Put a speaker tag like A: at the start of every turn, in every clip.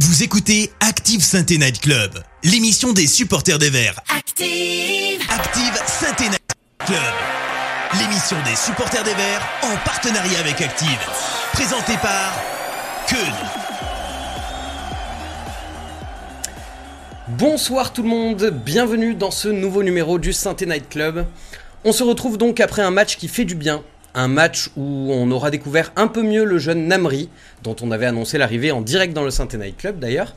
A: Vous écoutez Active saint Night Club, l'émission des supporters des Verts.
B: Active
A: Active saint Night Club, l'émission des supporters des Verts en partenariat avec Active. Présentée par Keun.
C: Bonsoir tout le monde, bienvenue dans ce nouveau numéro du saint Night Club. On se retrouve donc après un match qui fait du bien, un match où on aura découvert un peu mieux le jeune Namri, dont on avait annoncé l'arrivée en direct dans le Night Club d'ailleurs.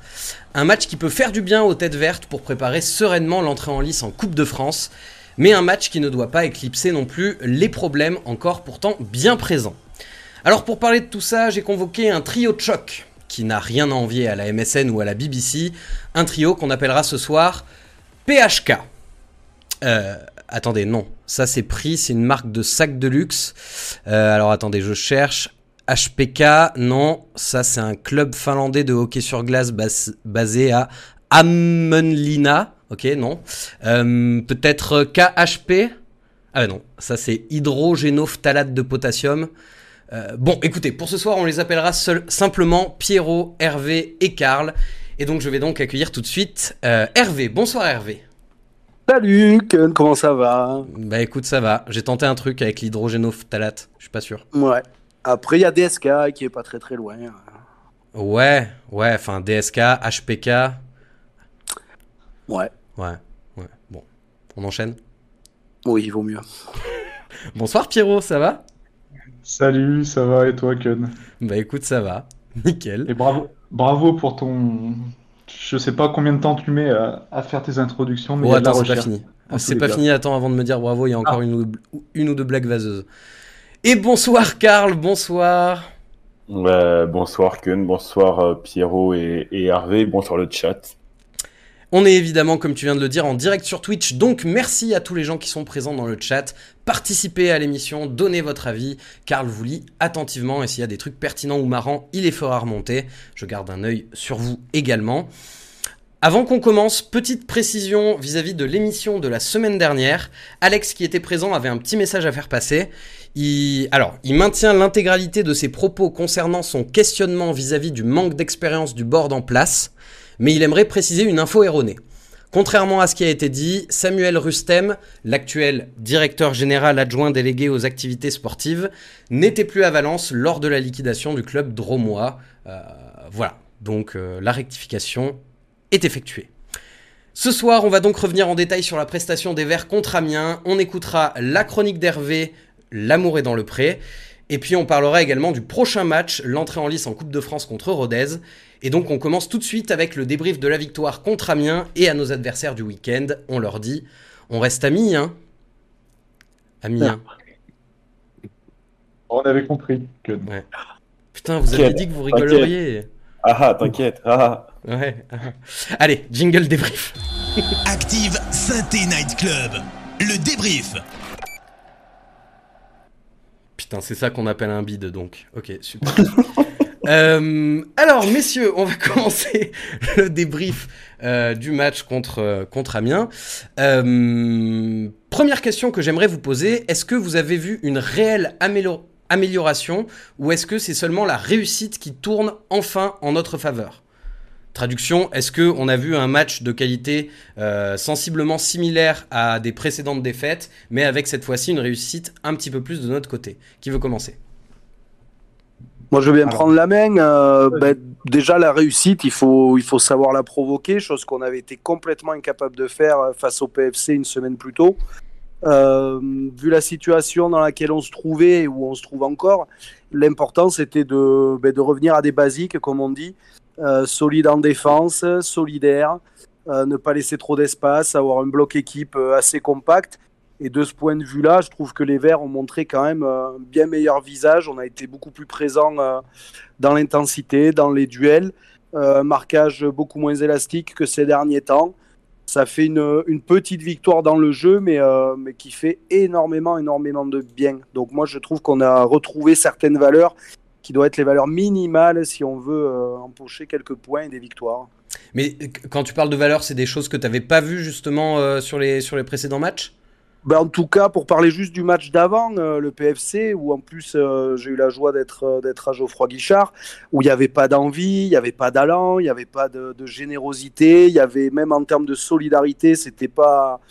C: Un match qui peut faire du bien aux têtes vertes pour préparer sereinement l'entrée en lice en Coupe de France, mais un match qui ne doit pas éclipser non plus les problèmes encore pourtant bien présents. Alors pour parler de tout ça, j'ai convoqué un trio de choc qui n'a rien à envier à la MSN ou à la BBC, un trio qu'on appellera ce soir PHK. Euh, attendez, non, ça c'est pris, c'est une marque de sac de luxe. Euh, alors attendez, je cherche. HPK, non, ça c'est un club finlandais de hockey sur glace basé à Ammenlina. Ok, non. Euh, peut-être KHP Ah non, ça c'est hydrogénophthalate de potassium. Euh, bon, écoutez, pour ce soir, on les appellera simplement Pierrot, Hervé et Karl. Et donc, je vais donc accueillir tout de suite Hervé. Bonsoir Hervé.
D: Salut Ken, comment ça va?
C: Bah écoute, ça va. J'ai tenté un truc avec l'hydrogénophthalate, je suis pas sûr.
D: Ouais. Après, il y a DSK qui est pas très très loin.
C: Ouais, ouais, enfin DSK, HPK.
D: Ouais.
C: Ouais, ouais. Bon, on enchaîne?
D: Oui, il vaut mieux.
C: Bonsoir Pierrot, ça va?
E: Salut, ça va et toi Ken?
C: Bah écoute, ça va. Nickel.
E: Et bravo, bravo pour ton, je sais pas combien de temps tu mets à, faire tes introductions, mais
C: oh, attends, c'est pas fini. C'est pas fini, attends, avant de me dire bravo, il y a encore ah. une, ou, une, ou deux blagues vaseuses. Et bonsoir Karl, bonsoir.
F: bonsoir Kun, bonsoir euh, Pierrot et, et Hervé, bonsoir le chat.
C: On est évidemment, comme tu viens de le dire, en direct sur Twitch, donc merci à tous les gens qui sont présents dans le chat. Participez à l'émission, donnez votre avis. Karl vous lit attentivement et s'il y a des trucs pertinents ou marrants, il les fera remonter. Je garde un œil sur vous également. Avant qu'on commence, petite précision vis-à-vis de l'émission de la semaine dernière. Alex qui était présent avait un petit message à faire passer. Il, alors, il maintient l'intégralité de ses propos concernant son questionnement vis-à-vis du manque d'expérience du board en place mais il aimerait préciser une info erronée. Contrairement à ce qui a été dit, Samuel Rustem, l'actuel directeur général adjoint délégué aux activités sportives, n'était plus à Valence lors de la liquidation du club dromois. Euh, voilà, donc euh, la rectification est effectuée. Ce soir, on va donc revenir en détail sur la prestation des Verts contre Amiens. On écoutera la chronique d'Hervé, L'amour est dans le pré. Et puis on parlera également du prochain match, l'entrée en lice en Coupe de France contre Rodez. Et donc on commence tout de suite avec le débrief de la victoire contre Amiens et à nos adversaires du week-end. On leur dit, on reste amis, hein Amiens.
E: On avait compris que...
C: Putain, vous avez dit que vous rigoleriez.
F: Ah, ah t'inquiète. Ah,
C: ah. Ouais. Allez, jingle débrief.
A: Active Synthé Night Club. Le débrief.
C: Putain, c'est ça qu'on appelle un bide donc. Ok, super. Euh, alors, messieurs, on va commencer le débrief euh, du match contre, euh, contre Amiens. première question que j'aimerais vous poser, est-ce que vous avez vu une réelle amélioration ou est-ce que c'est seulement la réussite qui tourne enfin en notre faveur? Traduction, est-ce qu'on a vu un match de qualité sensiblement similaire à des précédentes défaites, mais avec cette fois-ci une réussite un petit peu plus de notre côté? Qui veut commencer?
D: Moi, je veux bien prendre la main. Euh, ben, déjà, la réussite, il faut, il faut savoir la provoquer, chose qu'on avait été complètement incapable de faire euh, face au PFC une semaine plus tôt. Euh, vu la situation dans laquelle on se trouvait et où on se trouve encore, l'important c'était de, ben, de revenir à des basiques, comme on dit, euh, solide en défense, solidaire, ne pas laisser trop d'espace, avoir un bloc équipe assez compact et de ce point de vue-là, je trouve que les Verts ont montré quand même euh, un bien meilleur visage. On a été beaucoup plus présent euh, dans l'intensité, dans les duels. Euh, marquage beaucoup moins élastique que ces derniers temps. Ça fait une, petite victoire dans le jeu, mais, mais qui fait énormément, énormément de bien. Donc moi, je trouve qu'on a retrouvé certaines valeurs qui doivent être les valeurs minimales si on veut empocher quelques points et des victoires.
C: Mais quand tu parles de valeurs, c'est des choses que tu n'avais pas vues justement sur, les, sur les précédents matchs?
D: Ben, en tout cas, pour parler juste du match d'avant, euh, le PFC, où en plus euh, j'ai eu la joie d'être euh, d'être à Geoffroy Guichard, où il n'y avait pas d'envie, il n'y avait pas d'allant, il n'y avait pas de, générosité, il y avait même en termes de solidarité, c'était pas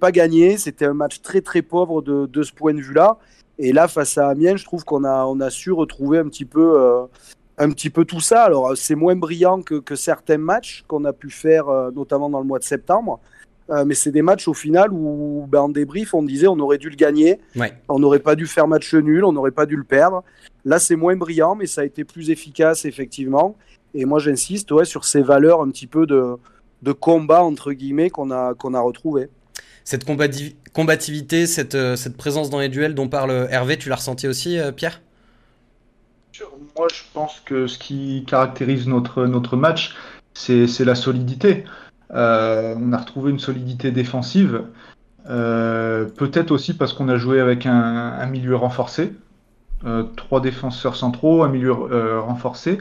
D: pas gagné, c'était un match très très pauvre de, ce point de vue-là. Et là, face à Amiens, je trouve qu'on a su retrouver un petit peu tout ça. Alors c'est moins brillant que certains matchs qu'on a pu faire, notamment dans le mois de septembre. Euh, mais c'est des matchs au final où, ben, en débrief, on disait on aurait dû le gagner,
C: Ouais.
D: on n'aurait pas dû faire match nul, on n'aurait pas dû le perdre. Là, c'est moins brillant, mais ça a été plus efficace, effectivement. Et moi, j'insiste ouais, sur ces valeurs un petit peu de, de combat, entre guillemets, qu'on a, qu'on a retrouvées.
C: Cette combati- combativité, cette, euh, cette présence dans les duels dont parle Hervé, tu l'as ressenti aussi, euh, Pierre?
E: Moi, je pense que ce qui caractérise notre, notre match, c'est c'est la solidité. Euh, on a retrouvé une solidité défensive, euh, peut-être aussi parce qu'on a joué avec un, milieu renforcé, euh, trois défenseurs centraux, un milieu renforcé.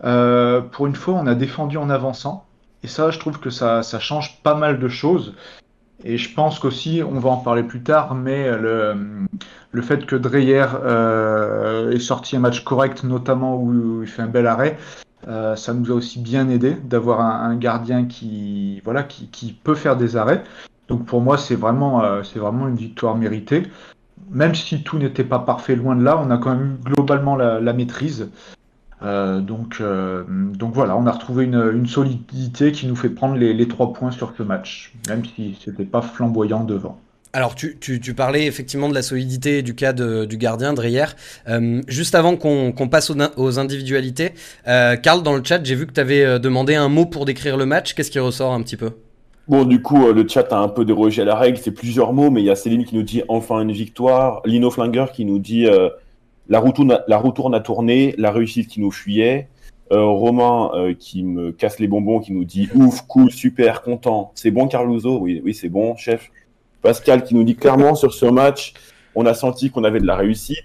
E: Pour une fois, on a défendu en avançant, et ça, je trouve que ça, change pas mal de choses. Et je pense qu'aussi, on va en parler plus tard, mais le, le fait que Dreyer euh, ait sorti un match correct, notamment où, il fait un bel arrêt, euh, ça nous a aussi bien aidé d'avoir un, gardien qui, peut faire des arrêts. Donc pour moi, c'est vraiment, euh, c'est vraiment une victoire méritée. Même si tout n'était pas parfait, loin de là, on a quand même eu globalement la, maîtrise. Euh, donc, donc voilà, on a retrouvé une, une, solidité qui nous fait prendre les, les trois points sur ce match, même si c'était pas flamboyant devant.
C: Alors, tu, parlais effectivement de la solidité du cas du gardien, Dreyer. Euh, juste avant qu'on qu passe aux, aux individualités, euh, Karl, dans le chat, j'ai vu que tu avais demandé un mot pour décrire le match. Qu'est-ce qui ressort un petit peu?
B: Bon, du coup, le chat a un peu dérogé à la règle. C'est plusieurs mots, mais il y a Céline qui nous dit enfin une victoire. Lino Flinger qui nous dit euh, la, roue tourne, la roue tourne a tourné, la réussite qui nous fuyait. Euh, Romain euh, qui me casse les bonbons, qui nous dit ouf, cool, super, content. C'est bon, Carluso Oui, oui, c'est bon, chef. Pascal qui nous dit clairement sur ce match, on a senti qu'on avait de la réussite.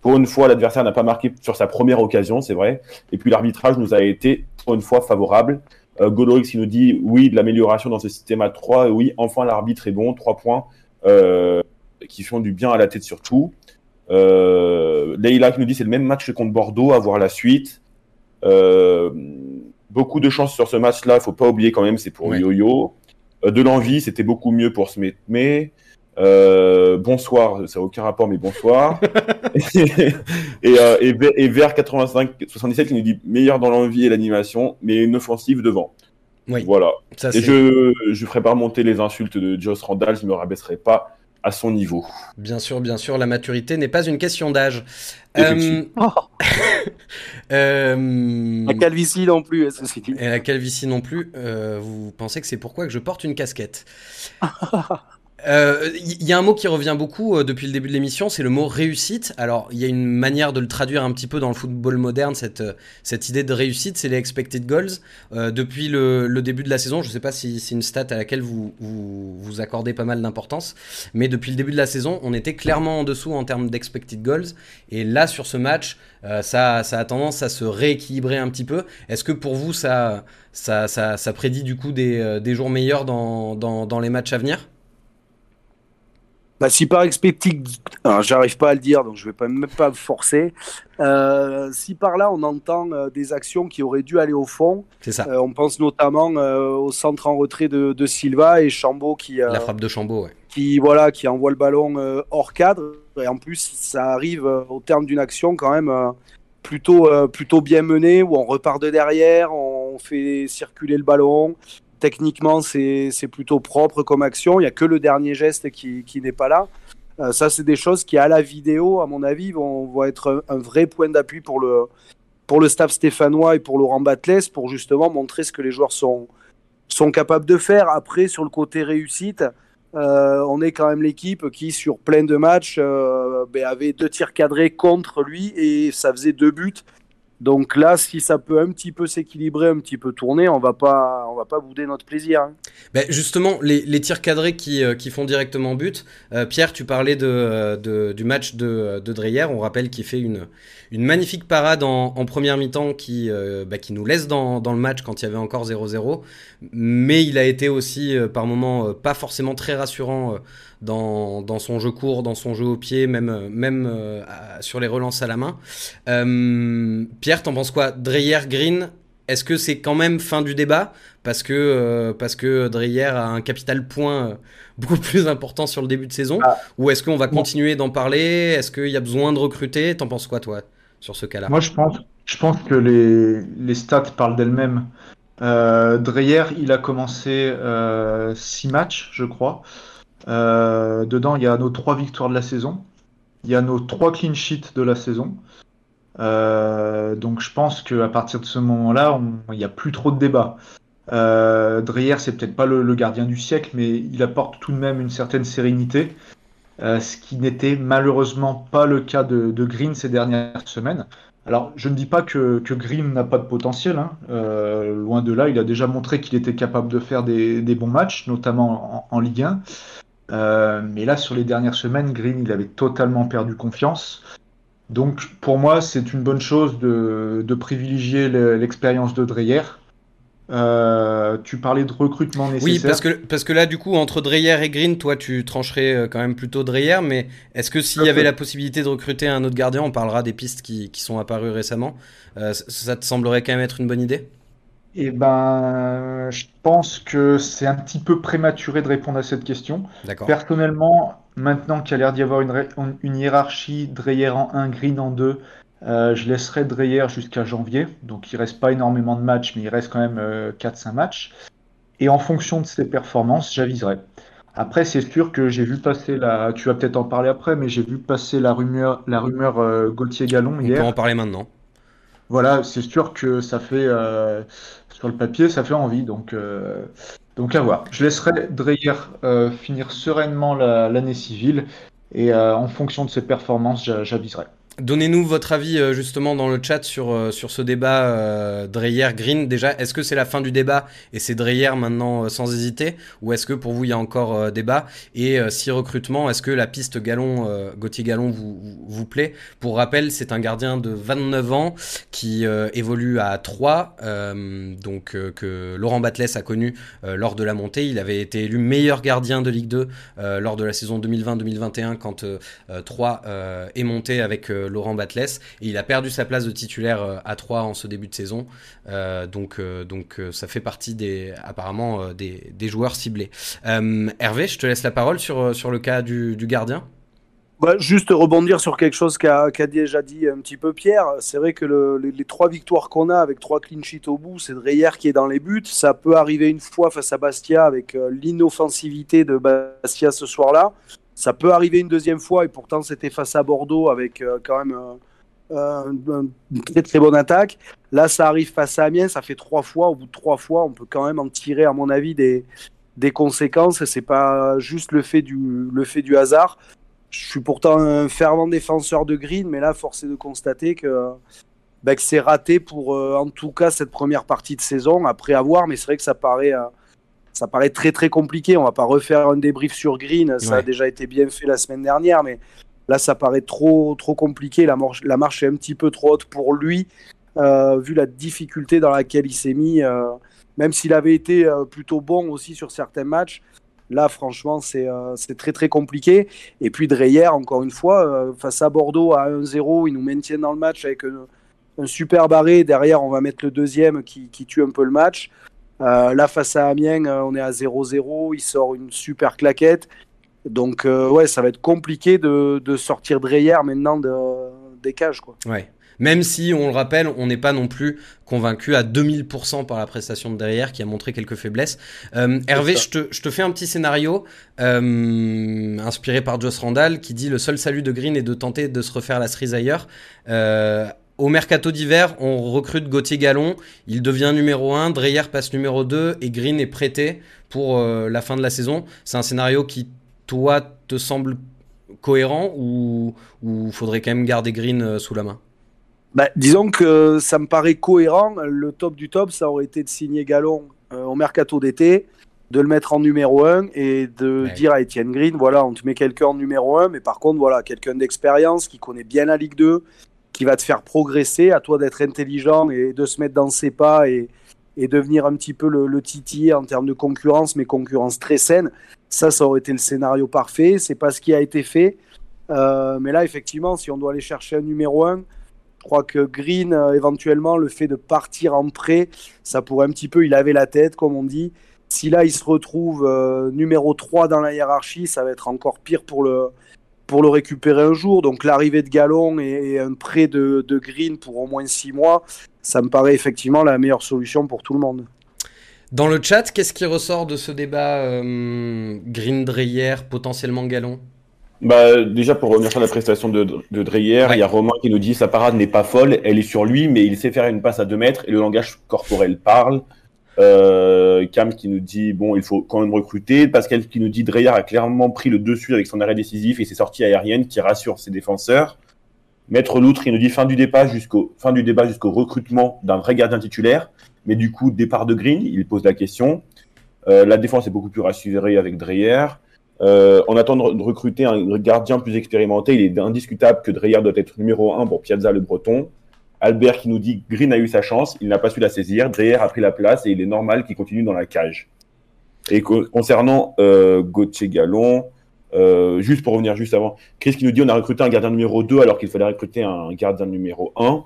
B: Pour une fois, l'adversaire n'a pas marqué sur sa première occasion, c'est vrai. Et puis l'arbitrage nous a été pour une fois favorable. Euh, Godorix qui nous dit oui, de l'amélioration dans ce système à 3. Oui, enfin l'arbitre est bon, 3 points euh, qui font du bien à la tête surtout. Euh, Leïla qui nous dit c'est le même match que contre Bordeaux, à voir la suite. Euh, beaucoup de chance sur ce match-là, il faut pas oublier quand même, c'est pour
C: Ouais.
B: Yo-Yo. Euh, de l'envie, c'était beaucoup mieux pour se mettre. Mais euh, bonsoir, ça n'a aucun rapport, mais bonsoir. et, euh, et, Ver- et vers 85 77 qui nous dit meilleur dans l'envie et l'animation, mais une offensive devant.
C: Oui,
B: Voilà.
C: ça
B: Et je je ferai pas remonter les insultes de Joss Randall, je me rabaisserai pas à son niveau.
C: bien sûr, bien sûr, la maturité n'est pas une question d'âge.
B: Effectivement.
C: euh,
D: La calvitie non plus, ceci dit.
C: Et la calvitie non plus. Euh, vous pensez que c'est pourquoi que je porte une casquette? Il euh, y, a un mot qui revient beaucoup euh, depuis le début de l'émission, c'est le mot réussite. Alors, il y a une manière de le traduire un petit peu dans le football moderne, cette, euh, cette idée de réussite, c'est les expected goals. Depuis le, début de la saison, je ne sais pas si c'est une stat à laquelle vous, vous, accordez pas mal d'importance, mais depuis le début de la saison, on était clairement en dessous en termes d'expected goals. Et là, sur ce match, ça, a tendance à se rééquilibrer un petit peu. Est-ce que pour vous, ça, prédit du coup des, jours meilleurs dans, dans les matchs à venir?
D: Bah, si par expected, alors j'arrive pas à le dire, donc je vais pas même pas me forcer. Euh, si par là on entend euh, des actions qui auraient dû aller au fond,
C: c'est ça.
D: Euh, on pense notamment au centre en retrait de, de Silva et Chambaud qui
C: la frappe de Chambaud, ouais.
D: qui voilà qui envoie le ballon hors cadre et en plus ça arrive au terme d'une action quand même plutôt plutôt bien menée où on repart de derrière, on fait circuler le ballon, techniquement, c'est plutôt propre comme action. Il n'y a que le dernier geste qui, n'est pas là. Euh, ça, c'est des choses qui, à la vidéo, à mon avis, vont, être un, un vrai point d'appui pour le, pour le staff stéphanois et pour Laurent Batles pour justement montrer ce que les joueurs sont, sont capables de faire. Après, sur le côté réussite, euh, on est quand même l'équipe qui, sur plein de matchs, euh, ben, avait deux tirs cadrés contre lui et ça faisait deux buts Donc là, si ça peut un petit peu s'équilibrer, un petit peu tourner, on va pas, on va pas bouder notre plaisir. Hein.
C: Ben justement, les, tirs cadrés qui, euh, qui, font directement but. Euh, Pierre, tu parlais de, euh, du match de, de Dreyer. On rappelle qu'il fait une, une magnifique parade en, première mi-temps qui, bah, qui nous laisse dans, dans, le match quand il y avait encore 0-0. Mais il a été aussi par moments pas forcément très rassurant dans, dans, son jeu court, dans son jeu au pied, même, même sur les relances à la main. Pierre, t'en penses quoi? Dreyer, Green, est-ce que c'est quand même fin du débat? Parce que, euh, parce que Dreyer a un capital point euh, beaucoup plus important sur le début de saison ah. Ou est-ce qu'on va continuer d'en parler? Est-ce qu'il y a besoin de recruter? T'en penses quoi, toi, sur ce cas-là?
E: Moi, je pense, je pense que les, les stats parlent d'elles-mêmes. Euh, Dreyer, il a commencé 6 matchs, je crois. Dedans, il y a nos 3 victoires de la saison. Il y a nos 3 clean sheets de la saison. Euh, donc je pense qu'à partir de ce moment-là, il n'y a plus trop de débat. Euh, Dreyer, c'est peut-être pas le, gardien du siècle, mais il apporte tout de même une certaine sérénité, euh, ce qui n'était malheureusement pas le cas de, Green ces dernières semaines. Alors, je ne dis pas que, Green n'a pas de potentiel, hein. euh, loin de là, il a déjà montré qu'il était capable de faire des, bons matchs, notamment en, en Ligue 1. Mais là, sur les dernières semaines, Green, il avait totalement perdu confiance. Donc pour moi, c'est une bonne chose de, privilégier l'expérience de Dreyer. Euh, tu parlais de recrutement nécessaire.
C: Oui, parce que, parce que là, du coup, entre Dreyer et Green, toi, tu trancherais euh, quand même plutôt Dreyer, mais est-ce que s'il y avait la possibilité de recruter un autre gardien, on parlera des pistes qui, sont apparues récemment, euh, ça te semblerait quand même être une bonne idée?
E: Eh ben, je pense que c'est un petit peu prématuré de répondre à cette question. Personnellement, maintenant qu'il y a l'air d'y avoir une, une, hiérarchie, Dreyer en 1, Green en 2, euh, je laisserai Dreyer jusqu'à janvier. Donc il reste pas énormément de matchs, mais il reste quand même 4-5 euh, matchs. Et en fonction de ses performances, j'aviserai. Après, c'est sûr que j'ai vu passer la. Tu vas peut-être en parler après, mais j'ai vu passer la rumeur, la rumeur euh, Gauthier Gallon hier.
C: On peut en parler maintenant.
E: Voilà, c'est sûr que ça fait sur le papier, ça fait envie. Donc, euh, donc à voir. Je laisserai Dreyer euh, finir sereinement l'année civile et euh, en fonction de ses performances, j'aviserai.
C: Donnez-nous votre avis euh, justement dans le chat sur, euh, sur ce débat euh, Dreyer-Green. Déjà, est-ce que c'est la fin du débat et c'est Dreyer maintenant sans hésiter? Ou est-ce que pour vous il y a encore débat? Et si recrutement, est-ce que la piste Galon, Gauthier Galon vous, vous, plaît? Pour rappel, c'est un gardien de 29 ans qui évolue à 3, donc que Laurent Batles a connu lors de la montée. Il avait été élu meilleur gardien de Ligue 2 lors de la saison 2020-2021 quand 3 est monté avec Laurent Batles. Il a perdu sa place de titulaire euh, à 3 en ce début de saison. Euh, donc, euh, donc ça fait partie des, apparemment des, joueurs ciblés. Hervé, je te laisse la parole sur, sur le cas du, gardien.
D: Bah, juste rebondir sur quelque chose qu'a déjà dit un petit peu Pierre. C'est vrai que les, trois victoires qu'on a avec trois clean sheets au bout, c'est Dreyer qui est dans les buts. Ça peut arriver une fois face à Bastia avec l'inoffensivité de Bastia ce soir-là. Ça peut arriver une deuxième fois, et pourtant c'était face à Bordeaux avec euh, quand même euh, une très très bonne attaque. Là, ça arrive face à Amiens, ça fait trois fois. Au bout de trois fois, on peut quand même en tirer, à mon avis, des, des conséquences. C'est pas juste le fait, du, le fait du hasard. Je suis pourtant un fervent défenseur de Green, mais là, force est de constater que, bah, que c'est raté pour, euh, en tout cas, cette première partie de saison. Après avoir, mais c'est vrai que ça paraît ça paraît très très compliqué. On va pas refaire un débrief sur Green, ça a déjà été bien fait la semaine dernière, mais là ça paraît trop trop compliqué. La, marche, la marche est un petit peu trop haute pour lui, euh, vu la difficulté dans laquelle il s'est mis. Euh, même s'il avait été euh, plutôt bon aussi sur certains matchs, là franchement c'est très très compliqué. Et puis Dreyer, encore une fois, face à Bordeaux à 1-0, ils nous maintiennent dans le match avec un, super barré. Derrière, on va mettre le deuxième qui, qui tue un peu le match. Euh, là, face à Amiens, euh, on est à 0-0. Il sort une super claquette. Donc, euh, ouais, ça va être compliqué de, sortir Dreyer maintenant de, des cages. Quoi.
C: Ouais. Même si, on le rappelle, on n'est pas non plus convaincu à 2000% par la prestation de derrière qui a montré quelques faiblesses. Hervé, je te, je te, fais un petit scénario inspiré par Joss Randall qui dit le seul salut de Green est de tenter de se refaire la cerise ailleurs. Au mercato d'hiver, on recrute Gauthier Gallon, il devient numéro 1, Dreyer passe numéro 2 et Green est prêté pour euh, la fin de la saison. C'est un scénario qui, toi, te semble cohérent ou, il faudrait quand même garder Green euh, sous la main?
D: Bah, disons que ça me paraît cohérent. Le top du top, ça aurait été de signer Galon euh, au mercato d'été, de le mettre en numéro 1 et de dire à Etienne Green voilà, on te met quelqu'un en numéro 1, mais par contre, voilà, quelqu'un d'expérience qui connaît bien la Ligue 2, qui va te faire progresser. À toi d'être intelligent et de se mettre dans ses pas et, devenir un petit peu le, le titiller en termes de concurrence, mais concurrence très saine. Ça, ça aurait été le scénario parfait. C'est pas ce qui a été fait. Euh, mais là, effectivement, si on doit aller chercher un numéro 1, je crois que Green, euh, éventuellement, le fait de partir en prêt, ça pourrait un petit peu, il avait la tête, comme on dit. Si là, il se retrouve euh, numéro 3 dans la hiérarchie, ça va être encore pire pour le, pour le récupérer un jour. Donc l'arrivée de Galon et, un prêt de, de, Green pour au moins 6 mois, ça me paraît effectivement la meilleure solution pour tout le monde.
C: Dans le chat, qu'est-ce qui ressort de ce débat euh, Green Dreyer, potentiellement Galon
B: bah, déjà, pour revenir sur la prestation de, de Dreyer, il y a Romain qui nous dit sa parade n'est pas folle, elle est sur lui, mais il sait faire une passe à 2 mètres et le langage corporel parle. Euh, Cam qui nous dit bon, il faut quand même recruter. Pascal qui nous dit Dreyer a clairement pris le dessus avec son arrêt décisif et ses sorties aériennes qui rassurent ses défenseurs. Maître Loutre, il nous dit fin du débat jusqu'au recrutement d'un vrai gardien titulaire. Mais du coup, départ de Green, il pose la question. Euh, la défense est beaucoup plus rassurée avec Dreyer. Euh, on attend de recruter un gardien plus expérimenté. Il est indiscutable que Dreyer doit être numéro 1 pour Piazza le Breton. Albert qui nous dit Green a eu sa chance, il n'a pas su la saisir. Dreyer a pris la place et il est normal qu'il continue dans la cage. Et concernant euh, Gauthier Gallon, euh, juste pour revenir juste avant, Chris qui nous dit on a recruté un gardien numéro 2 alors qu'il fallait recruter un gardien numéro 1.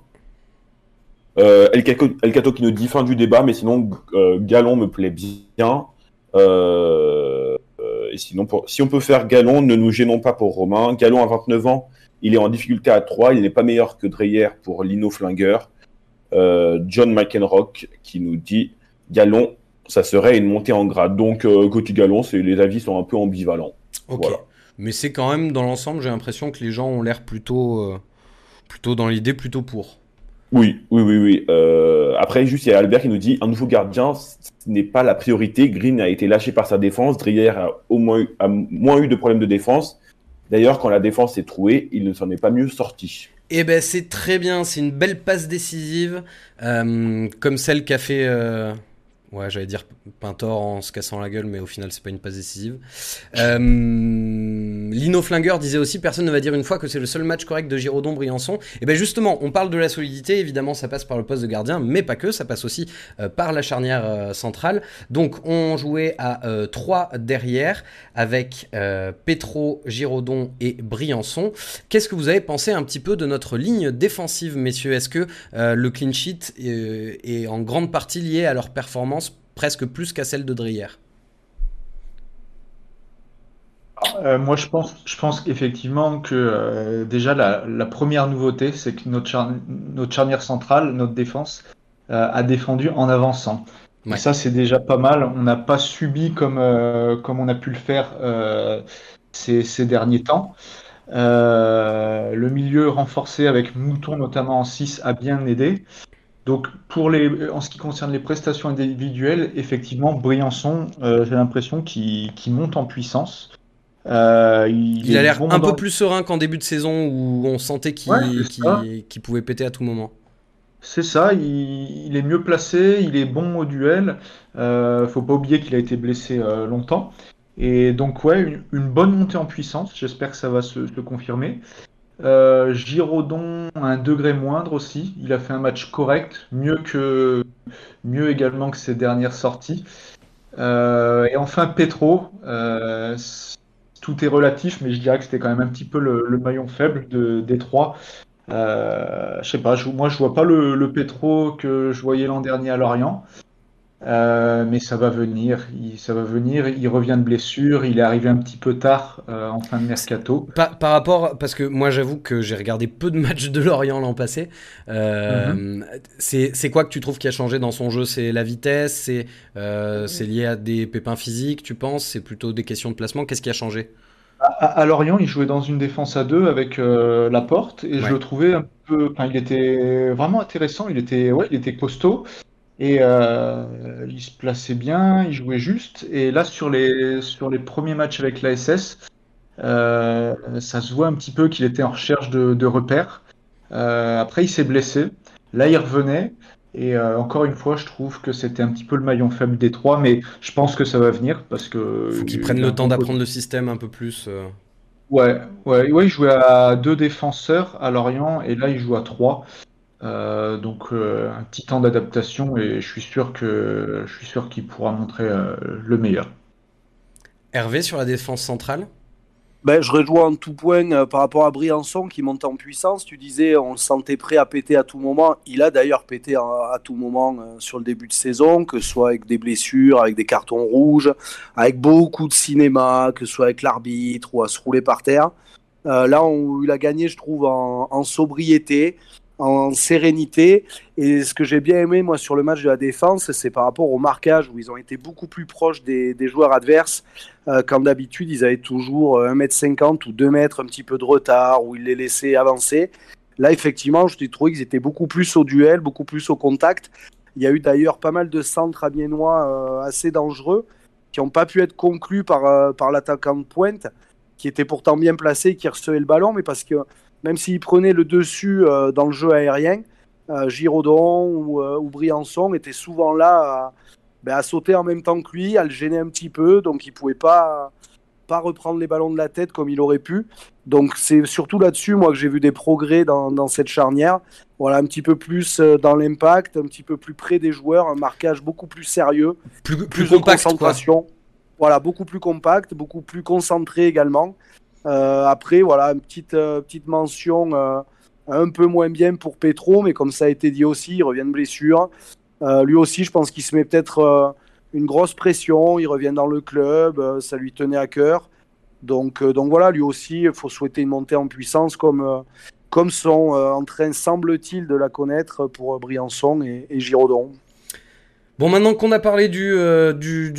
B: Euh, El, Cato, qui nous dit fin du débat, mais sinon euh, Galon me plaît bien. Et sinon, si on peut faire Galon, ne nous gênons pas pour Romain. Galon a 29 ans, il est en difficulté à 3, il n'est pas meilleur que Dreyer pour Lino Flinger. John McEnrock qui nous dit Galon, ça serait une montée en grade. Donc, côté Galon, les avis sont un peu ambivalents.
C: Ok. Mais c'est quand même, dans l'ensemble, j'ai l'impression que les gens ont l'air plutôt, plutôt dans l'idée, plutôt pour.
B: Oui, oui, oui, oui. Euh, après, juste, il y a Albert qui nous dit un nouveau gardien, ce n'est pas la priorité. Green a été lâché par sa défense. Dreyer a au moins a moins eu de problèmes de défense. D'ailleurs, quand la défense est trouée, il ne s'en est pas mieux sorti.
C: Eh ben, c'est très bien. C'est une belle passe décisive, euh, comme celle qu'a fait. Euh, Ouais, j'allais dire Pintor en se cassant la gueule, mais au final, c'est pas une passe décisive. Euh, Lino Flinger disait aussi personne ne va dire une fois que c'est le seul match correct de Giraudon Briançon. Et bien justement, on parle de la solidité, évidemment, ça passe par le poste de gardien, mais pas que, ça passe aussi euh, par la charnière euh, centrale. Donc, on jouait à 3 derrière avec Petro, Giraudon et Briançon. Qu'est-ce que vous avez pensé un petit peu de notre ligne défensive, messieurs? Est-ce que le clean sheet est en grande partie lié à leur performance? Presque plus qu'à celle de Dreyer.
E: Euh, moi, je pense, je pense qu'effectivement que euh, déjà la, première nouveauté, c'est que notre, charnière centrale, notre défense, euh, a défendu en avançant. Et ça, c'est déjà pas mal. On n'a pas subi comme, comme on a pu le faire ces, ces, derniers temps. le milieu renforcé avec Mouton, notamment en 6, a bien aidé. Donc, pour les, en ce qui concerne les prestations individuelles, effectivement, Briançon, euh, j'ai l'impression qu'il monte en puissance.
C: Euh, il, a l'air un peu plus serein qu'en début de saison où on sentait qu'il pouvait péter à tout moment.
E: C'est ça, il, est mieux placé, il est bon au duel. Euh, faut pas oublier qu'il a été blessé euh, longtemps. Et donc, ouais, une, bonne montée en puissance. J'espère que ça va se confirmer. Euh, Giraudon un degré moindre aussi. Il a fait un match correct, mieux que mieux également que ses dernières sorties. Euh, et enfin Petro, euh, tout est relatif, mais je dirais que c'était quand même un petit peu le, maillon faible de, des trois. je sais pas, moi je vois pas le, le Petro que je voyais l'an dernier à Lorient. Euh, mais ça va venir, il, ça va venir. Il revient de blessure, il est arrivé un petit peu tard euh, en fin de mercato.
C: Par, par, rapport, parce que moi j'avoue que j'ai regardé peu de matchs de Lorient l'an passé. Euh, mhm. C'est quoi que tu trouves qui a changé dans son jeu? C'est la vitesse? C'est c'est lié à des pépins physiques, tu penses? C'est plutôt des questions de placement? Qu'est-ce qui a changé?
E: À, Lorient, il jouait dans une défense à deux avec la porte et je le trouvais un peu. Enfin, il était vraiment intéressant. Il était, ouais, il était costaud. Et euh, il se plaçait bien, il jouait juste. Et là, sur les, sur les premiers matchs avec l'ASS, euh, ça se voit un petit peu qu'il était en recherche de, de repères. après, il s'est blessé. Là, il revenait. Et encore une fois, je trouve que c'était un petit peu le maillon faible des trois, mais je pense que ça va venir parce que.
C: Faut qu'ils prennent le temps d'apprendre le système un peu plus.
E: Ouais, ouais, ouais, il jouait à deux défenseurs à Lorient et là il joue à trois. Euh, donc euh, un petit temps d'adaptation et je suis sûr que je suis sûr qu'il pourra montrer euh, le meilleur.
C: Hervé sur la défense centrale?
D: Ben, je rejoins en tout point par rapport à Briançon qui monte en puissance. Tu disais on le sentait prêt à péter à tout moment. Il a d'ailleurs pété à, tout moment sur le début de saison, que ce soit avec des blessures, avec des cartons rouges, avec beaucoup de cinéma, que ce soit avec l'arbitre ou à se rouler par terre. là, on, il a gagné, je trouve, en, en sobriété en sérénité. Et ce que j'ai bien aimé, moi, sur le match de la défense, c'est par rapport au marquage, où ils ont été beaucoup plus proches des, joueurs adverses. Euh, quand d'habitude, ils avaient toujours 1m50 ou 2 mètres, un petit peu de retard, où ils les laissaient avancer. Là, effectivement, je trouvé qu'ils étaient beaucoup plus au duel, beaucoup plus au contact. Il y a eu d'ailleurs pas mal de centres amiénois euh, assez dangereux qui n'ont pas pu être conclus par, euh, par l'attaquant de pointe, qui était pourtant bien placé, qui recevait le ballon, mais parce que même s'il prenait le dessus euh, dans le jeu aérien, euh, Giraudon ou, euh, ou, Briançon étaient souvent là ben, à, sauter en même temps que lui, à le gêner un petit peu, donc il ne pouvait pas, pas reprendre les ballons de la tête comme il aurait pu. Donc c'est surtout là-dessus, moi, que j'ai vu des progrès dans, cette charnière. Voilà, un petit peu plus dans l'impact, un petit peu plus près des joueurs, un marquage beaucoup plus sérieux,
C: plus, plus, de concentration.
D: Voilà, beaucoup plus compact, beaucoup plus concentré également. Euh, après, voilà, une petite, euh, petite mention euh, un peu moins bien pour Petro, mais comme ça a été dit aussi, il revient de blessure. lui aussi, je pense qu'il se met peut-être une grosse pression. Il revient dans le club, ça lui tenait à cœur. Donc, donc voilà, lui aussi, il faut souhaiter une montée en puissance comme, comme sont en train, semble-t-il, de la connaître pour Briançon et, et Giraudon.
C: Bon, maintenant qu'on a parlé du, euh, du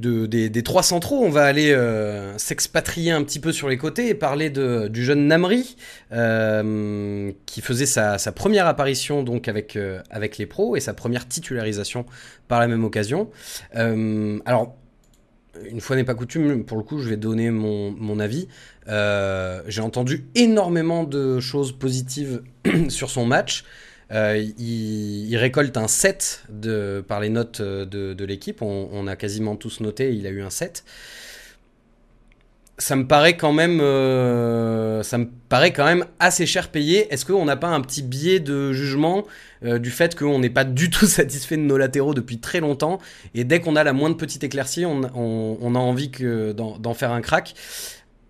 C: des, trois on va aller euh, s'expatrier un petit peu sur les côtés et parler de, du jeune Namri, euh, qui faisait sa, sa, première apparition donc avec, avec les pros et sa première titularisation par la même occasion. alors, une fois n'est pas coutume, pour le coup, je vais donner mon, mon avis. J'ai entendu énormément de choses positives sur son match. Euh, il, récolte un 7 de, par les notes de, l'équipe. On, a quasiment tous noté, il a eu un 7. Ça me paraît quand même, euh, ça me quand même assez cher payé. Est-ce qu'on n'a pas un petit biais de jugement euh, du fait qu'on n'est pas du tout satisfait de nos latéraux depuis très longtemps? Et dès qu'on a la moindre petite éclaircie, on, a envie d'en faire un crack.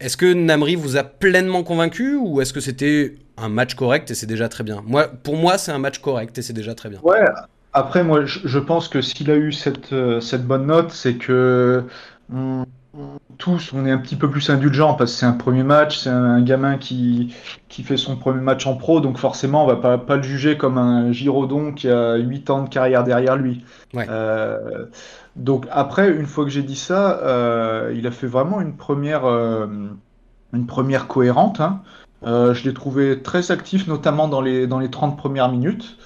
C: Est-ce que Namri vous a pleinement convaincu ou est-ce que c'était un match correct et c'est déjà très bien? Moi, Pour moi, c'est un match correct et c'est déjà très bien.
E: Ouais, après, moi, je, pense que s'il a eu cette, euh, cette bonne note, c'est que tous, on est un petit peu plus indulgent parce que c'est un premier match, c'est un, gamin qui, qui fait son premier match en pro, donc forcément, on va pas, pas le juger comme un Giraudon qui a 8 ans de carrière derrière lui.
C: Ouais.
E: Euh, donc après, une fois que j'ai dit ça, euh, il a fait vraiment une première, euh, cohérente. Hein. Euh, je l'ai trouvé très actif, notamment dans les, dans les 30 premières minutes.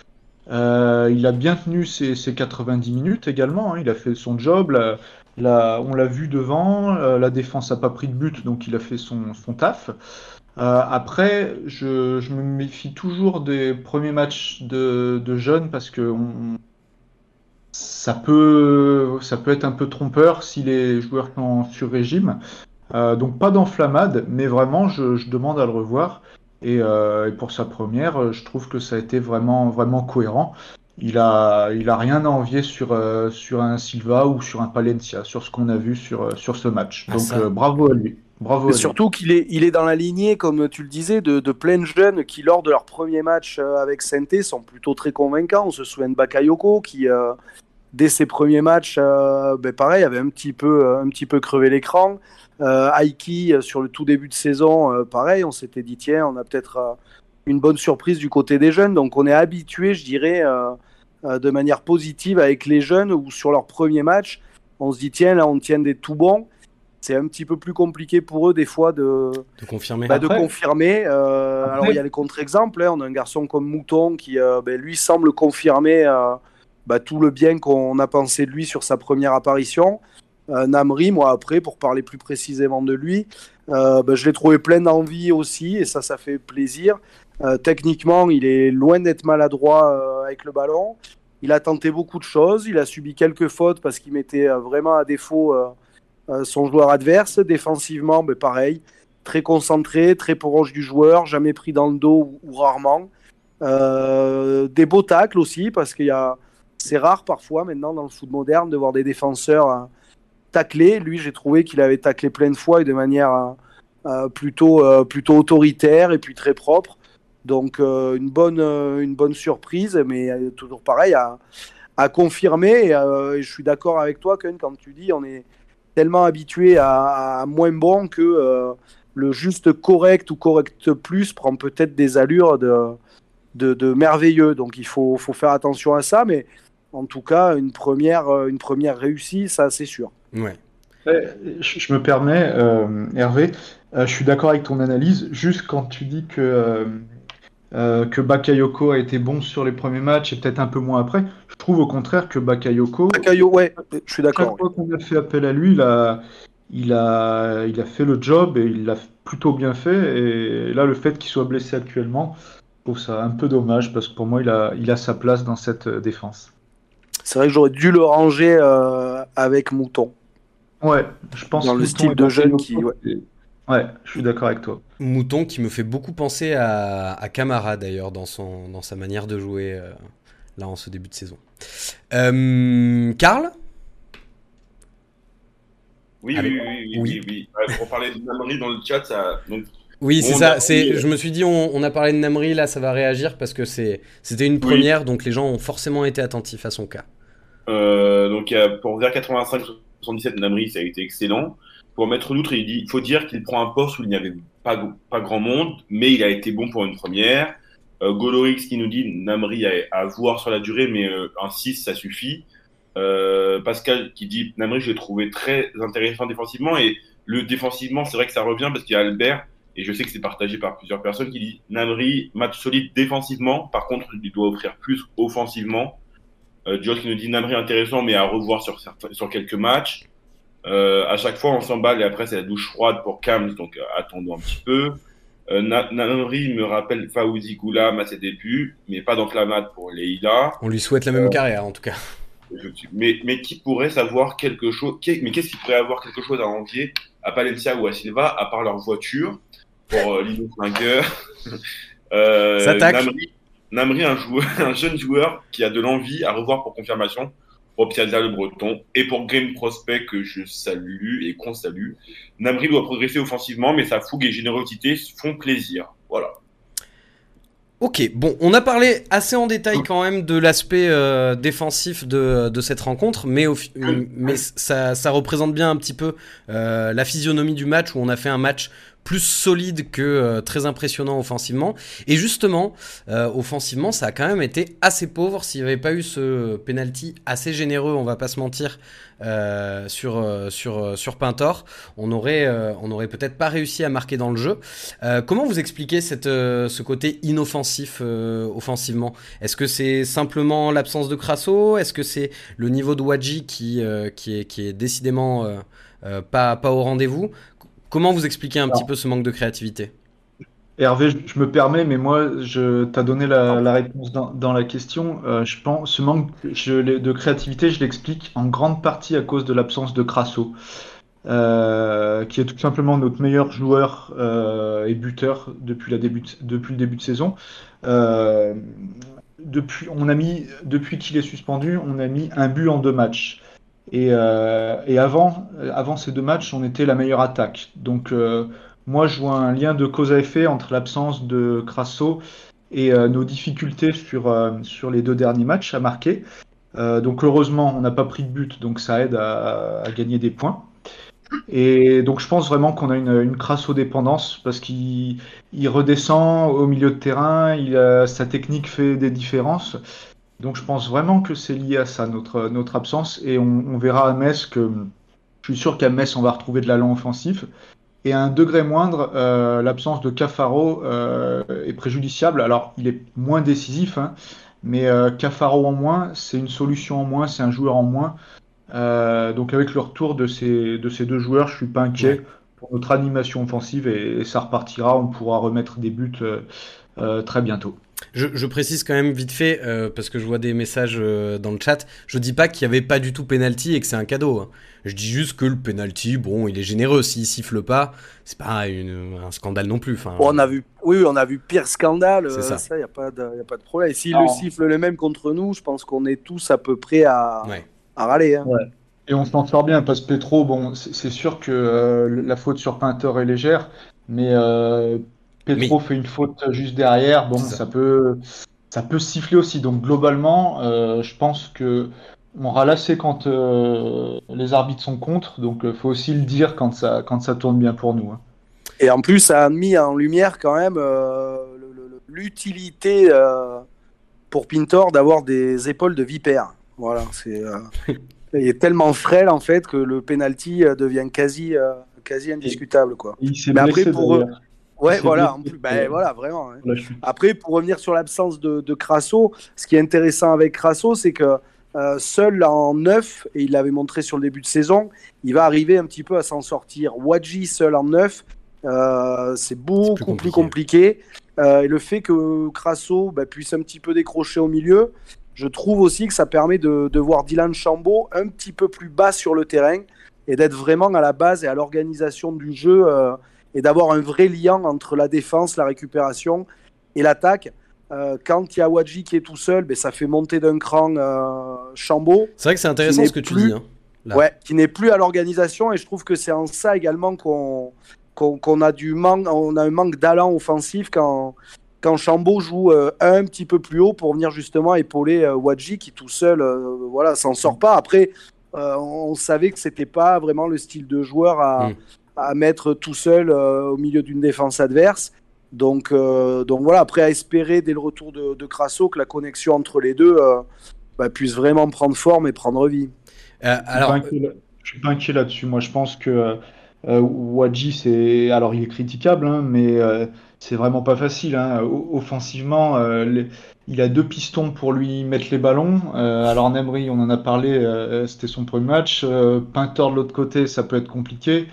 E: il a bien tenu ses, ses 90 minutes également. Hein. Il a fait son job. On l'a vu devant. la défense n'a pas pris de but, donc il a fait son, son taf. après, je, me méfie toujours des premiers matchs de, de jeunes parce que on, ça peut, ça peut être un peu trompeur si les joueurs sont sur régime. Euh, donc pas d'enflammade, mais vraiment je, demande à le revoir. Euh, et, pour sa première, je trouve que ça a été vraiment, vraiment cohérent. Il a, il a rien à envier sur, euh, sur un Silva ou sur un Palencia, sur ce qu'on a vu sur, sur ce match. Ah, donc bravo à lui. Bravo
D: surtout qu'il est, il est dans la lignée, comme tu le disais, de, de plein de jeunes qui, lors de leur premier match avec Sainté, sont plutôt très convaincants. On se souvient de Bakayoko qui, dès ses premiers matchs, euh, ben pareil, avait un petit peu, euh, un petit peu crevé l'écran. Euh, Aiki, sur le tout début de saison, pareil, on s'était dit, tiens, on a peut-être une bonne surprise du côté des jeunes. Donc on est habitué, je dirais, de manière positive avec les jeunes ou sur leur premier match, on se dit, tiens, là, on tient des tout bons. C'est un petit peu plus compliqué pour eux, des fois, de,
C: de confirmer.
D: Bah, de confirmer. Alors, il y a les contre-exemples. Hein. On a un garçon comme Mouton qui, ben, lui, semble confirmer bah, tout le bien qu'on a pensé de lui sur sa première apparition. Euh, Namri, moi après, pour parler plus précisément de lui, euh, bah, je l'ai trouvé plein d'envie aussi, et ça, ça fait plaisir. techniquement, il est loin d'être maladroit avec le ballon. Il a tenté beaucoup de choses. Il a subi quelques fautes parce qu'il mettait vraiment à défaut son joueur adverse. Défensivement, ben, pareil très concentré, très proche du joueur, jamais pris dans le dos ou, rarement. Euh, des beaux tacles aussi, parce qu'il y a, c'est rare parfois maintenant dans le foot moderne de voir des défenseurs euh, tacler. Lui, j'ai trouvé qu'il avait taclé plein de fois et de manière euh, plutôt, plutôt autoritaire et puis très propre. Donc une, bonne, une bonne surprise, mais toujours pareil à, à confirmer. Et, je suis d'accord avec toi, Ken, quand tu dis on est tellement habitué à, à moins bon que le juste correct ou correct plus prend peut-être des allures de, de, merveilleux. Donc il faut, faut, faire attention à ça, mais en tout cas, une première, euh, une première réussie, ça c'est sûr.
C: Ouais.
E: Je, me permets, euh, Hervé, euh, je suis d'accord avec ton analyse. Juste quand tu dis que, que Bakayoko a été bon sur les premiers matchs et peut-être un peu moins après, je trouve au contraire que Bakayoko.
D: Bakayoko, ouais, je suis d'accord. Chaque
E: fois qu'on a fait appel à lui, il a, il a, il a fait le job et il l'a plutôt bien fait. Et là, le fait qu'il soit blessé actuellement, je trouve ça un peu dommage parce que pour moi, il a, il a sa place dans cette euh, défense.
D: C'est vrai que j'aurais dû le ranger euh, avec Mouton.
E: Ouais, je pense
D: dans le style de jeune qui.
E: Ouais. Je suis d'accord avec toi.
C: Mouton qui me fait beaucoup penser à, à Camara d'ailleurs dans, son, dans sa manière de jouer euh, là en ce début de saison. Karl?
B: Oui, oui, oui, oui, oui, Pour parler de Namri dans le chat, ça.
C: oui, c'est ça. C'est, je me suis dit, on, a parlé de Namri, là, ça va réagir parce que c'est, c'était une première, donc les gens ont forcément été attentifs à son cas.
B: Euh, donc, pour vers 85-77, Namri, ça a été excellent. Pour Maître Loutre, il dit, faut dire qu'il prend un poste où il n'y avait pas, grand monde, mais il a été bon pour une première. Euh, Golorix qui nous dit, Namri à, voir sur la durée, mais euh, un 6, ça suffit. Euh, Pascal qui dit Namri, je l'ai trouvé très intéressant défensivement et le défensivement, c'est vrai que ça revient parce qu'il y a Albert et je sais que c'est partagé par plusieurs personnes qui dit Namri, match solide défensivement, par contre, il doit offrir plus offensivement. Euh, qui nous dit Namri intéressant, mais à revoir sur, sur quelques matchs. Euh, à chaque fois, on s'emballe et après, c'est la douche froide pour Kams, donc euh, attendons un petit peu. Euh, Namri me rappelle Faouzi Goulam à ses débuts, mais pas d'enclamade pour Leïla.
C: On lui souhaite la même euh, carrière en tout cas.
B: Mais, mais qui pourrait savoir quelque chose Mais qu'est-ce qui pourrait avoir quelque chose à envier à Palencia ou à Silva, à part leur voiture Pour euh, Lino
C: euh,
B: Namri, un, joueur, un jeune joueur qui a de l'envie à revoir pour confirmation. Pour Piazza le Breton et pour Game Prospect que je salue et qu'on salue. Namri doit progresser offensivement, mais sa fougue et générosité font plaisir. Voilà.
C: Ok, bon, on a parlé assez en détail quand même de l'aspect euh, défensif de, cette rencontre, mais, ça, représente bien un petit peu euh, la physionomie du match où on a fait un match plus solide que euh, très impressionnant offensivement. Et justement, euh, offensivement, ça a quand même été assez pauvre. S'il n'y avait pas eu ce penalty assez généreux, on va pas se mentir, euh, sur, sur, sur Pintor, on aurait, on aurait peut-être pas réussi à marquer dans le jeu. comment vous expliquez cette, ce côté inoffensif offensivement? Est-ce que c'est simplement l'absence de Crasso? Est-ce que c'est le niveau de Wadji qui, qui, est, qui est décidément pas, pas au rendez-vous? Comment vous expliquez un petit peu ce manque de créativité?
E: Hervé, je me permets, mais moi, je t'ai donné la, réponse dans, la question. Euh, je pense, ce manque de créativité, je l'explique en grande partie à cause de l'absence de Crasso, euh, qui est tout simplement notre meilleur joueur euh, et buteur depuis, la début depuis le début de saison. depuis, on a mis, depuis qu'il est suspendu, on a mis un but en deux matchs. Et, euh, et avant, ces deux matchs, on était la meilleure attaque. Donc euh, moi, je vois un lien de cause à effet entre l'absence de Crasso et euh, nos difficultés sur, les deux derniers matchs à marquer. donc heureusement, on n'a pas pris de but, donc ça aide à, gagner des points. Et donc je pense vraiment qu'on a une, Crasso-dépendance parce qu'il il redescend au milieu de terrain, sa technique fait des différences. Donc je pense vraiment que c'est lié à ça, notre, notre absence. Et on, verra à Metz que je suis sûr qu'à Metz, on va retrouver de l'allant offensif. Et à un degré moindre, euh, l'absence de Cafaro euh, est préjudiciable. Alors, il est moins décisif, hein, mais euh, Cafaro en moins, c'est une solution en moins, c'est un joueur en moins. donc, avec le retour de ces, de ces deux joueurs, je suis pas inquiet pour notre animation offensive et, ça repartira. On pourra remettre des buts très bientôt.
C: Je, précise quand même vite fait, euh, parce que je vois des messages euh, dans le chat, je dis pas qu'il n'y avait pas du tout penalty et que c'est un cadeau. Hein. Je dis juste que le penalty, bon, il est généreux. S'il siffle pas, c'est pas un scandale non plus. Enfin,
D: on a vu, oui, on a vu pire scandale. C'est ça, il n'y a, pas de, a pas de problème. Et s'il le siffle le même contre nous, je pense qu'on est tous à peu près à, à râler. Hein.
E: Et on s'en sort bien parce que Petro, bon, c'est sûr que euh, la faute sur Pinter est légère, mais Petro fait une faute juste derrière, bon, ça. peut, ça peut siffler aussi. Donc globalement, euh, je pense que on ralassé quand euh, les arbitres sont contre, donc il euh, faut aussi le dire quand ça, quand ça tourne bien pour nous. Hein.
D: Et en plus, ça a mis en lumière quand même l'utilité pour Pintor d'avoir des épaules de vipère. Voilà, c'est il est tellement frêle en fait que le penalty devient quasi, quasi indiscutable quoi.
E: Il s'est blessé pour
D: Ouais, voilà, ben, voilà, vraiment. Après, pour revenir sur l'absence de, de, Crasso, ce qui est intéressant avec Crasso, c'est que euh, seul en neuf, et il l'avait montré sur le début de saison, il va arriver un petit peu à s'en sortir. Wadji seul en neuf, euh, c'est beaucoup plus compliqué. Euh, et le fait que Crasso ben, puisse un petit peu décrocher au milieu, je trouve aussi que ça permet de, de voir Dylan Chambaud un petit peu plus bas sur le terrain et d'être vraiment à la base et à l'organisation du jeu et d'avoir un vrai lien entre la défense, la récupération et l'attaque. Euh, quand il y a Wadji qui est tout seul, ben, ça fait monter d'un cran euh, Chambaud.
C: C'est vrai que c'est intéressant ce que tu dis. Hein,
D: ouais, qui n'est plus à l'organisation et je trouve que c'est en ça également qu'on qu'on a du manque, on a un manque d'allant offensif quand quand Chambaud joue euh, un petit peu plus haut pour venir justement épauler Wadji qui tout seul, voilà, s'en sort pas. Après, on savait que c'était pas vraiment le style de joueur à, mm à mettre tout seul euh, au milieu d'une défense adverse. Donc, euh, donc voilà, après à espérer dès le retour de, de Crasso que la connexion entre les deux euh, bah, puisse vraiment prendre forme et prendre vie.
E: alors... Je suis pas inquiet là-dessus. Moi, je pense que Wadji, c'est alors il est critiquable, hein, mais c'est vraiment pas facile. Hein. Offensivement, il a deux pistons pour lui mettre les ballons. alors Nemri, on en a parlé, c'était son premier match. Pintor de l'autre côté, ça peut être compliqué.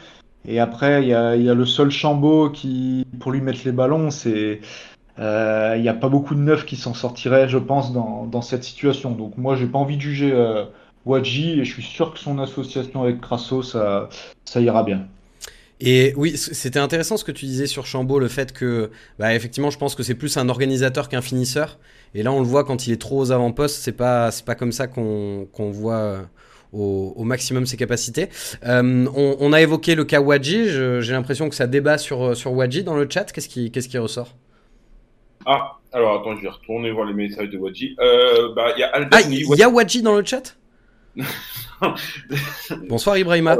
E: Et après, il y a, le seul Chambaud qui, pour lui mettre les ballons, c'est. Euh, il n'y a pas beaucoup de neufs qui s'en sortiraient, je pense, dans, dans, cette situation. Donc moi, j'ai pas envie de juger euh, Wadji et je suis sûr que son association avec Crasso, ça, ça ira bien.
C: Et oui, c'était intéressant ce que tu disais sur Chambaud, le fait que, bah, effectivement, je pense que c'est plus un organisateur qu'un finisseur. Et là, on le voit quand il est trop aux avant-postes, c'est pas, pas comme ça qu'on voit au, maximum ses capacités. Euh, on, a évoqué le cas Wadji. J'ai l'impression que ça débat sur, sur Wadji dans le chat. Qu'est-ce qui, qu'est-ce qui ressort?
B: Ah, alors attends, je vais retourner voir les messages de Wadji. Euh, bah, y a Albert
C: ah, il y a Wadji dans le chat? Bonsoir Ibrahima.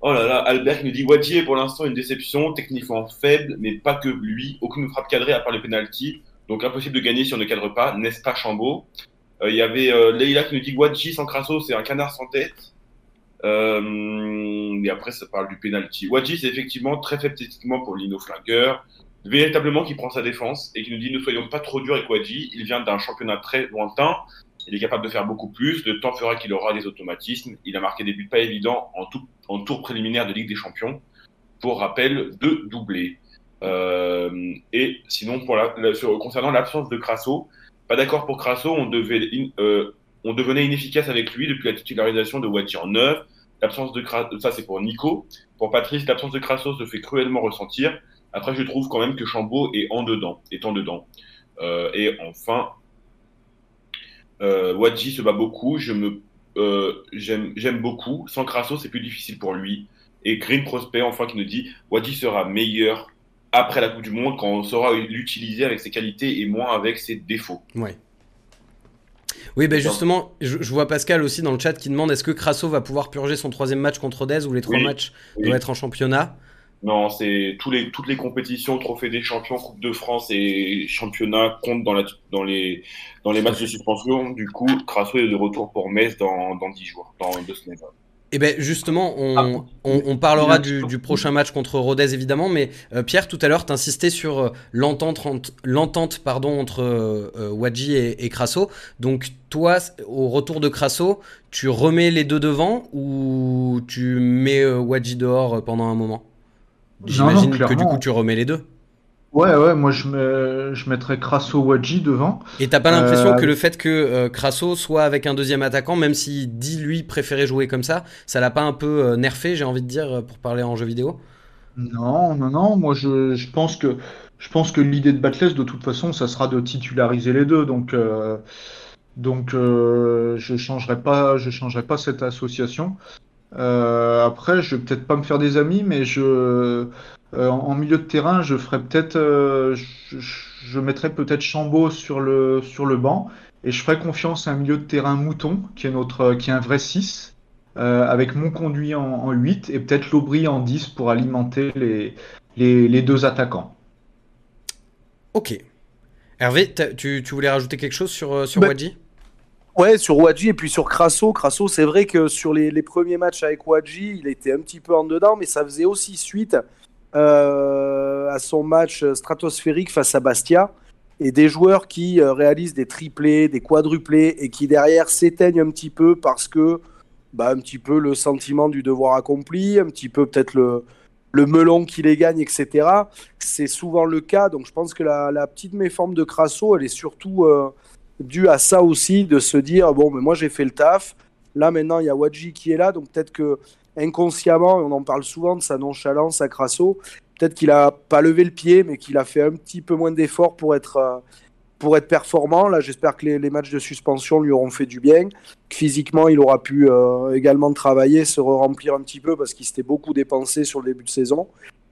B: Oh là, là Albert nous dit Wadji est pour l'instant une déception, techniquement faible, mais pas que lui. Aucune frappe cadrée à part le penalty. Donc impossible de gagner si on ne cadre pas, n'est-ce pas Chambaud? euh, il y avait euh, Leila qui nous dit Guadji sans Crasso, c'est un canard sans tête. Euh, et après, ça parle du penalty. Wadji, c'est effectivement très faible techniquement pour Lino Flinker, véritablement qui prend sa défense et qui nous dit ne soyons pas trop durs avec Wadji. Il vient d'un championnat très lointain. Il est capable de faire beaucoup plus. Le temps fera qu'il aura des automatismes. Il a marqué des buts pas évidents en, tout, en tour préliminaire de Ligue des Champions. Pour rappel, deux doublés. Euh, et sinon, concernant l'absence de Crasso, pas d'accord pour Crasso, euh, on devenait inefficace avec lui depuis la titularisation de Wadji en 9. L'absence de Crasso, ça c'est pour Nico. Pour Patrice, l'absence de Crasso se fait cruellement ressentir. Après, je trouve quand même que Chambaud est en dedans, est en dedans. Euh, et enfin, euh, Wadji se bat beaucoup. Je me, euh, j'aime beaucoup. Sans Crasso, c'est plus difficile pour lui. Et Green Prospect, enfin, qui nous dit Wadji sera meilleur après la Coupe du Monde quand on saura l'utiliser avec ses qualités et moins avec ses défauts.
C: Ouais. Oui, ben justement, je, vois Pascal aussi dans le chat qui demande est-ce que Crasso va pouvoir purger son troisième match contre Rodez ou les trois matchs doivent être en championnat?
B: Non, c'est tous les, toutes les compétitions, Trophée des champions, Coupe de France et championnat comptent dans, la, dans, les, dans les matchs de suspension. Du coup, Crasso est de retour pour Metz dans, dans 10 jours, dans deux semaines.
C: Eh bien justement, on, ah. parlera du, prochain match contre Rodez évidemment, mais euh, Pierre, tout à l'heure, tu insistais sur euh, l'entente pardon, entre euh, Wadji et, Crasso. Donc toi, au retour de Crasso, tu remets les deux devant ou tu mets Wadji dehors pendant un moment? J'imagine que du coup tu remets les deux.
E: Ouais, ouais, moi je, mets, je mettrais Crasso Wadji devant.
C: Et t'as pas l'impression
E: Euh,
C: que le fait que euh, Crasso soit avec un deuxième attaquant, même s'il dit lui préférer jouer comme ça, ça l'a pas un peu euh, nerfé, j'ai envie de dire, pour parler en jeu vidéo?
E: Non, non, non, moi je, je pense que je pense que l'idée de Batless, de toute façon, ça sera de titulariser les deux. Donc, donc je changerai pas, je changerai pas cette association. Après, je vais peut-être pas me faire des amis, mais je euh, en, milieu de terrain, je ferai peut-être euh, je, je mettrai peut-être Chambaud sur le sur le banc et je ferai confiance à un milieu de terrain mouton qui est notre qui est un vrai 6 euh, avec mon conduit en, en 8 et peut-être l'Aubry en 10 pour alimenter les, les, les deux attaquants.
C: Ok. Hervé, tu, tu voulais rajouter quelque chose sur, euh, sur
D: Bah,
C: Wadji?
D: Ouais, sur Wadji et puis sur Crasso. Crasso, c'est vrai que sur les, les premiers matchs avec Wadji, il était un petit peu en dedans, mais ça faisait aussi suite euh, à son match stratosphérique face à Bastia. Et des joueurs qui euh, réalisent des triplés, des quadruplés et qui derrière s'éteignent un petit peu parce que, bah, un petit peu le sentiment du devoir accompli, un petit peu peut-être le, le melon qui les gagne, etc. C'est souvent le cas. Donc je pense que la, petite méforme de Crasso, elle est surtout. euh, dû à ça aussi, de se dire bon, mais moi j'ai fait le taf. Là maintenant, il y a Wadji qui est là, donc peut-être que inconsciemment, on en parle souvent de sa nonchalance à Crasso, peut-être qu'il a pas levé le pied, mais qu'il a fait un petit peu moins d'efforts pour être euh, pour être performant. Là, j'espère que les, matchs de suspension lui auront fait du bien, que physiquement il aura pu euh, également travailler, se remplir un petit peu parce qu'il s'était beaucoup dépensé sur le début de saison.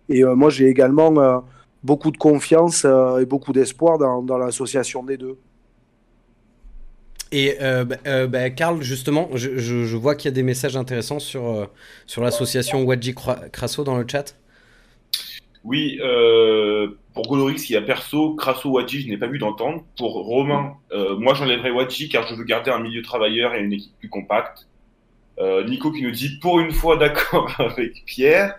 D: Et euh, moi, j'ai également beaucoup de confiance et beaucoup d'espoir dans, dans l'association des deux.
C: Et euh, bah, euh, bah, justement, je, vois qu'il y a des messages intéressants sur, euh, l'association Wadji Cra- Crasso dans le chat.
B: Oui, euh, pour Golorix, il y a perso, Crasso Wadji, je n'ai pas vu d'entendre. Pour Romain, moi j'enlèverai Wadji car je veux garder un milieu travailleur et une équipe plus compacte. Nico qui nous dit pour une fois d'accord avec Pierre.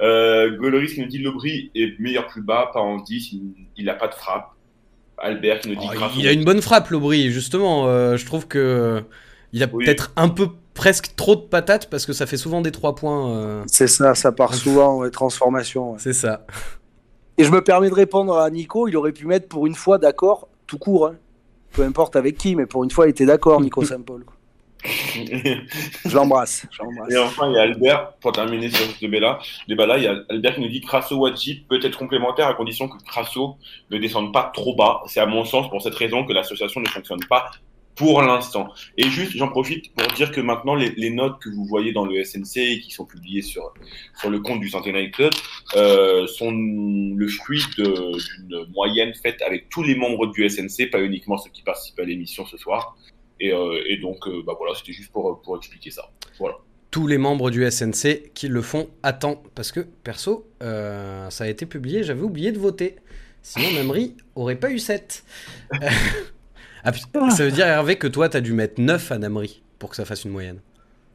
B: Golorix qui nous dit Lobry est meilleur plus bas, pas en 10, il n'a pas de frappe. Albert qui nous dit
C: Oh, il a une bonne frappe, l'Aubry, justement. euh, je trouve que euh, il a
B: Oui.
C: peut-être un peu presque trop de patates parce que ça fait souvent des trois points. euh,
D: C'est ça, ça part souvent, les transformations. ouais.
C: c'est ça.
D: Et je me permets de répondre à Nico, il aurait pu mettre pour une fois d'accord, tout court. hein. Peu importe avec qui, mais pour une fois, il était d'accord, Nico Saint-Paul. Je l'embrasse.
B: Et enfin, il y a Albert, pour terminer sur ce débat-là, il y a Albert qui nous dit Crasso Wadji peut être complémentaire à condition que Crasso ne descende pas trop bas. C'est à mon sens pour cette raison que l'association ne fonctionne pas pour l'instant. Et juste, j'en profite pour dire que maintenant, les, les notes que vous voyez dans le SNC et qui sont publiées sur, sur le compte du Centenary Club euh, sont le fruit d'une moyenne faite avec tous les membres du SNC, pas uniquement ceux qui participent à l'émission ce soir. Et, euh, et donc, euh, bah voilà, c'était juste pour, pour expliquer ça. Voilà.
C: Tous les membres du SNC qui le font à temps. Parce que, perso, euh, ça a été publié, j'avais oublié de voter. Sinon, Namri aurait pas eu 7. ah, putain, ça veut dire, Hervé, que toi, t'as dû mettre 9 à Namri pour que ça fasse une moyenne.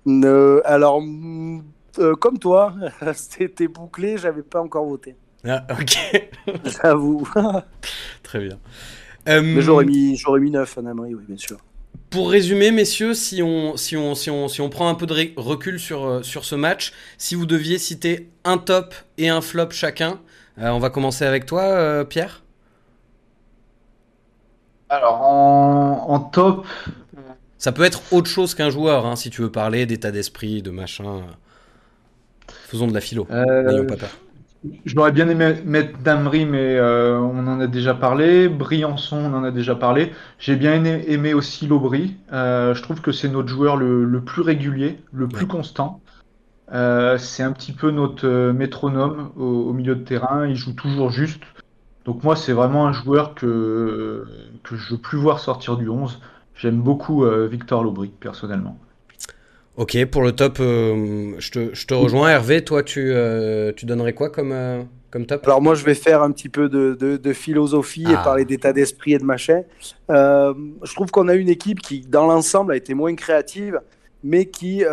D: Euh, alors, mm, euh, comme toi, c'était bouclé, j'avais pas encore voté.
C: Ah, ok.
D: J'avoue.
C: Très bien. Euh,
D: Mais j'aurais mis, j'aurais mis 9 à Namri, oui, bien sûr.
C: Pour résumer, messieurs, si on, si on, si on, si on prend un peu de recul sur, euh, sur ce match, si vous deviez citer un top et un flop chacun, euh, on va commencer avec toi, euh, Pierre.
E: Alors en, en top,
C: Ça peut être autre chose qu'un joueur, hein, si tu veux parler d'état d'esprit, de machin. Faisons de la philo.
E: euh,
C: N'ayons pas peur.
E: J'aurais bien aimé mettre Damry, mais euh, on en a déjà parlé. Briançon, on en a déjà parlé. J'ai bien aimé, aimé aussi l'Aubry. Euh, je trouve que c'est notre joueur le, le plus régulier, le plus
C: Ouais.
E: constant. Euh, c'est un petit peu notre métronome au, au milieu de terrain. Il joue toujours juste. Donc moi, c'est vraiment un joueur que, que je veux plus voir sortir du 11. J'aime beaucoup Victor Laubry, personnellement.
C: Ok, pour le top, euh, je, te, je te rejoins. Hervé, toi, tu, euh, tu donnerais quoi comme, euh, comme top?
D: Alors moi, je vais faire un petit peu de, de- de philosophie et
C: Ah.
D: parler d'état d'esprit et de machin. Je trouve qu'on a une équipe qui, dans l'ensemble, a été moins créative, mais qui,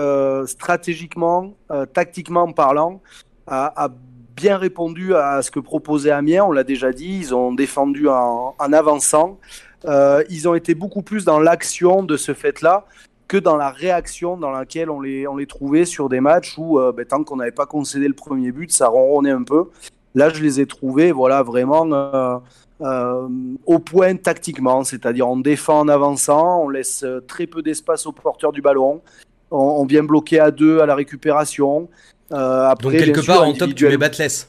D: stratégiquement, tactiquement parlant, a, a bien répondu à ce que proposait Amiens. On l'a déjà dit, ils ont défendu en, en avançant. Ils ont été beaucoup plus dans l'action de ce fait-là que dans la réaction dans laquelle on les, on les trouvait sur des matchs où, euh, ben, tant qu'on n'avait pas concédé le premier but, ça ronronnait un peu. Là, je les ai trouvés, voilà, vraiment euh, euh, au point tactiquement, c'est-à-dire on défend en avançant, on laisse très peu d'espace au porteur du ballon, on, on vient bloquer à deux à la récupération. Après,
C: Donc quelque
D: bien sûr,
C: part en top tu mets Batless.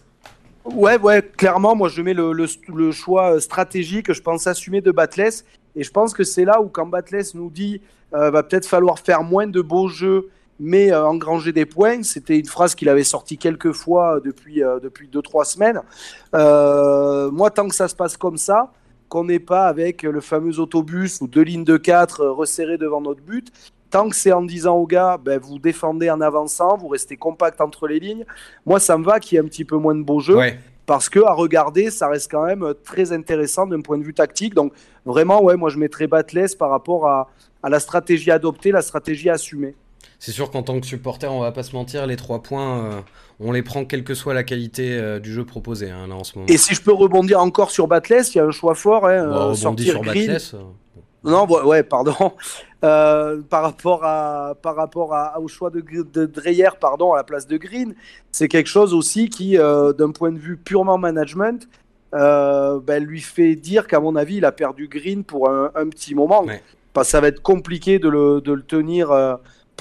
D: Ouais, ouais, clairement, moi je mets le, le- le choix stratégique, je pense assumer de Batless. Et je pense que c'est là où, quand Batless nous dit euh, va peut-être falloir faire moins de beaux jeux, mais euh, engranger des points, c'était une phrase qu'il avait sortie quelques fois depuis 2 depuis deux, trois semaines. Euh, moi, tant que ça se passe comme ça, qu'on n'est pas avec le fameux autobus ou deux lignes de 4 resserrées devant notre but, tant que c'est en disant aux gars, ben, vous défendez en avançant, vous restez compact entre les lignes, moi ça me va qu'il y ait un petit peu moins de beaux jeux. Parce que à regarder, ça reste quand même très intéressant d'un point de vue tactique. Donc vraiment, ouais, moi je mettrais Batless par rapport à, à la stratégie adoptée, la stratégie assumée.
C: C'est sûr qu'en tant que supporter, on va pas se mentir, les trois points, euh, on les prend quelle que soit la qualité euh, du jeu proposé hein, là en ce moment.
D: Et si je peux rebondir encore sur Batless, il y a un choix fort, hein, euh, sortir
C: sur
D: Green.
C: Batless.
D: Non, ouais, pardon. Euh, par rapport à par rapport à, au choix de, de Dreyer, pardon, à la place de Green, c'est quelque chose aussi qui, euh, d'un point de vue purement management, euh, ben, lui fait dire qu'à mon avis, il a perdu Green pour un, un petit moment.
C: Ouais.
D: Parce que ça va être compliqué de le, de le tenir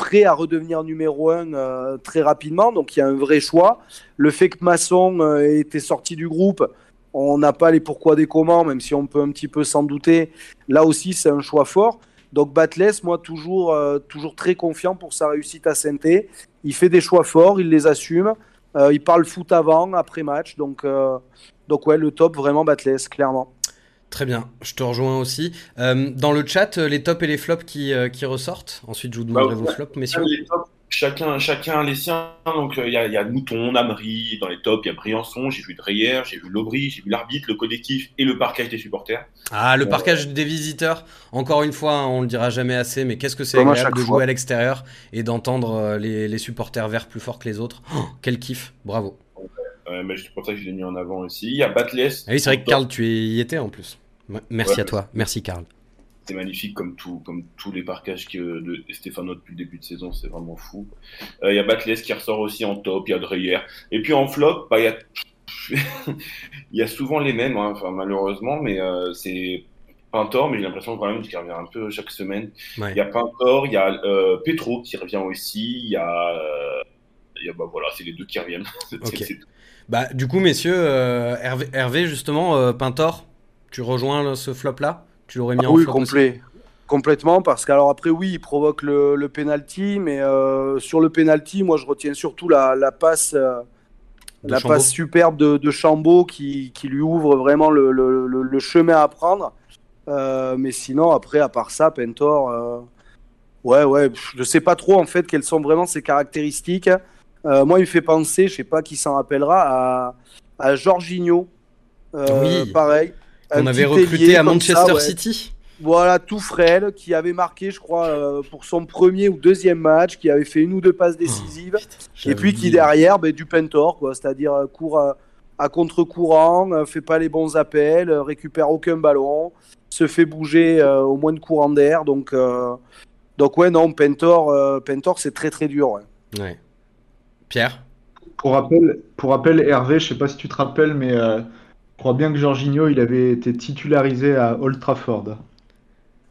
D: prêt à redevenir numéro un euh, très rapidement. Donc il y a un vrai choix. Le fait que Masson ait été sorti du groupe, on n'a pas les pourquoi des comment, même si on peut un petit peu s'en douter. Là aussi, c'est un choix fort. Donc Batless, moi, toujours, euh, toujours très confiant pour sa réussite à saint Il fait des choix forts, il les assume. Euh, il parle foot avant, après match. Donc, euh, donc ouais, le top, vraiment Batless, clairement.
C: Très bien, je te rejoins aussi. Euh, dans le chat, les tops et les flops qui, euh, qui ressortent. Ensuite, je vous demanderai
B: Bah,
C: vos flops, messieurs.
B: Les tops, chacun, chacun les siens. Donc, euh, il y, a, il y a Mouton, Namri. Dans les tops, il y a Briançon. J'ai vu Dreyer, j'ai vu Lobry, j'ai vu l'arbitre, le collectif et le parquage des supporters.
C: Ah, le
B: Euh,
C: parquage des visiteurs. Encore une fois, on le dira jamais assez, mais qu'est-ce que c'est agréable de
D: fois.
C: jouer à l'extérieur et d'entendre euh, les, les supporters verts plus forts que les autres. Oh, quel kiff, bravo.
B: Mais c'est pour ça que je l'ai mis en avant aussi. Il y a Batless.
C: Ah oui, c'est vrai que. Karl, tu y étais en plus. Merci
B: Ouais.
C: à toi, merci Karl.
B: Magnifique comme tout, comme tous les parquages que de Stéphano depuis le début de saison, c'est vraiment fou. Euh, Il y a Batless qui ressort aussi en top, il y a Dreyer. Et puis en flop, bah, il y a il y a souvent les mêmes, hein, enfin, malheureusement, mais euh, c'est Pintor, mais j'ai l'impression quand même qu'il revient un peu chaque semaine.
C: Ouais.
B: Il y a Pintor, il y a euh, Petro qui revient aussi, il y a, euh, il y a bah voilà, c'est les deux qui reviennent.
C: Bah, du coup, messieurs, euh, Hervé, Hervé, justement, euh, Pintor, tu rejoins ce flop-là? Tu l'aurais mis
D: Ah
C: en
D: oui, complet. Complètement, parce qu'alors après, oui, il provoque le, le penalty, mais euh, sur le penalty, moi je retiens surtout la, la passe, euh,
C: De
D: la
C: Chambaud.
D: passe superbe de, de Chambaud qui, qui lui ouvre vraiment le, le- le- le chemin à prendre. Euh, mais sinon, après, à part ça, Pentor, ouais, ouais, je sais pas trop en fait quelles sont vraiment ses caractéristiques. Moi, il me fait penser, je sais pas qui s'en rappellera, à, à Jorginho.
C: Oui.
D: Pareil.
C: Qu'on
D: Un
C: avait recruté à Manchester
D: ça, ouais.
C: City.
D: Voilà, tout frêle, qui avait marqué, je crois, euh, pour son premier ou deuxième match, qui avait fait une ou deux passes décisives, et puis qui derrière, ben, du pentor, quoi, c'est-à-dire euh, court à, à contre-courant, euh, fait pas les bons appels, euh, récupère aucun ballon, se fait bouger euh, au moins de courant d'air, donc, euh, donc ouais, non, pentor, euh, pentor c'est très très dur. ouais.
C: Ouais. Pierre?
E: Pour rappel, pour rappel, Hervé, je sais pas si tu te rappelles, mais euh, crois bien que Jorginho, il avait été titularisé à Old Trafford.
D: Euh,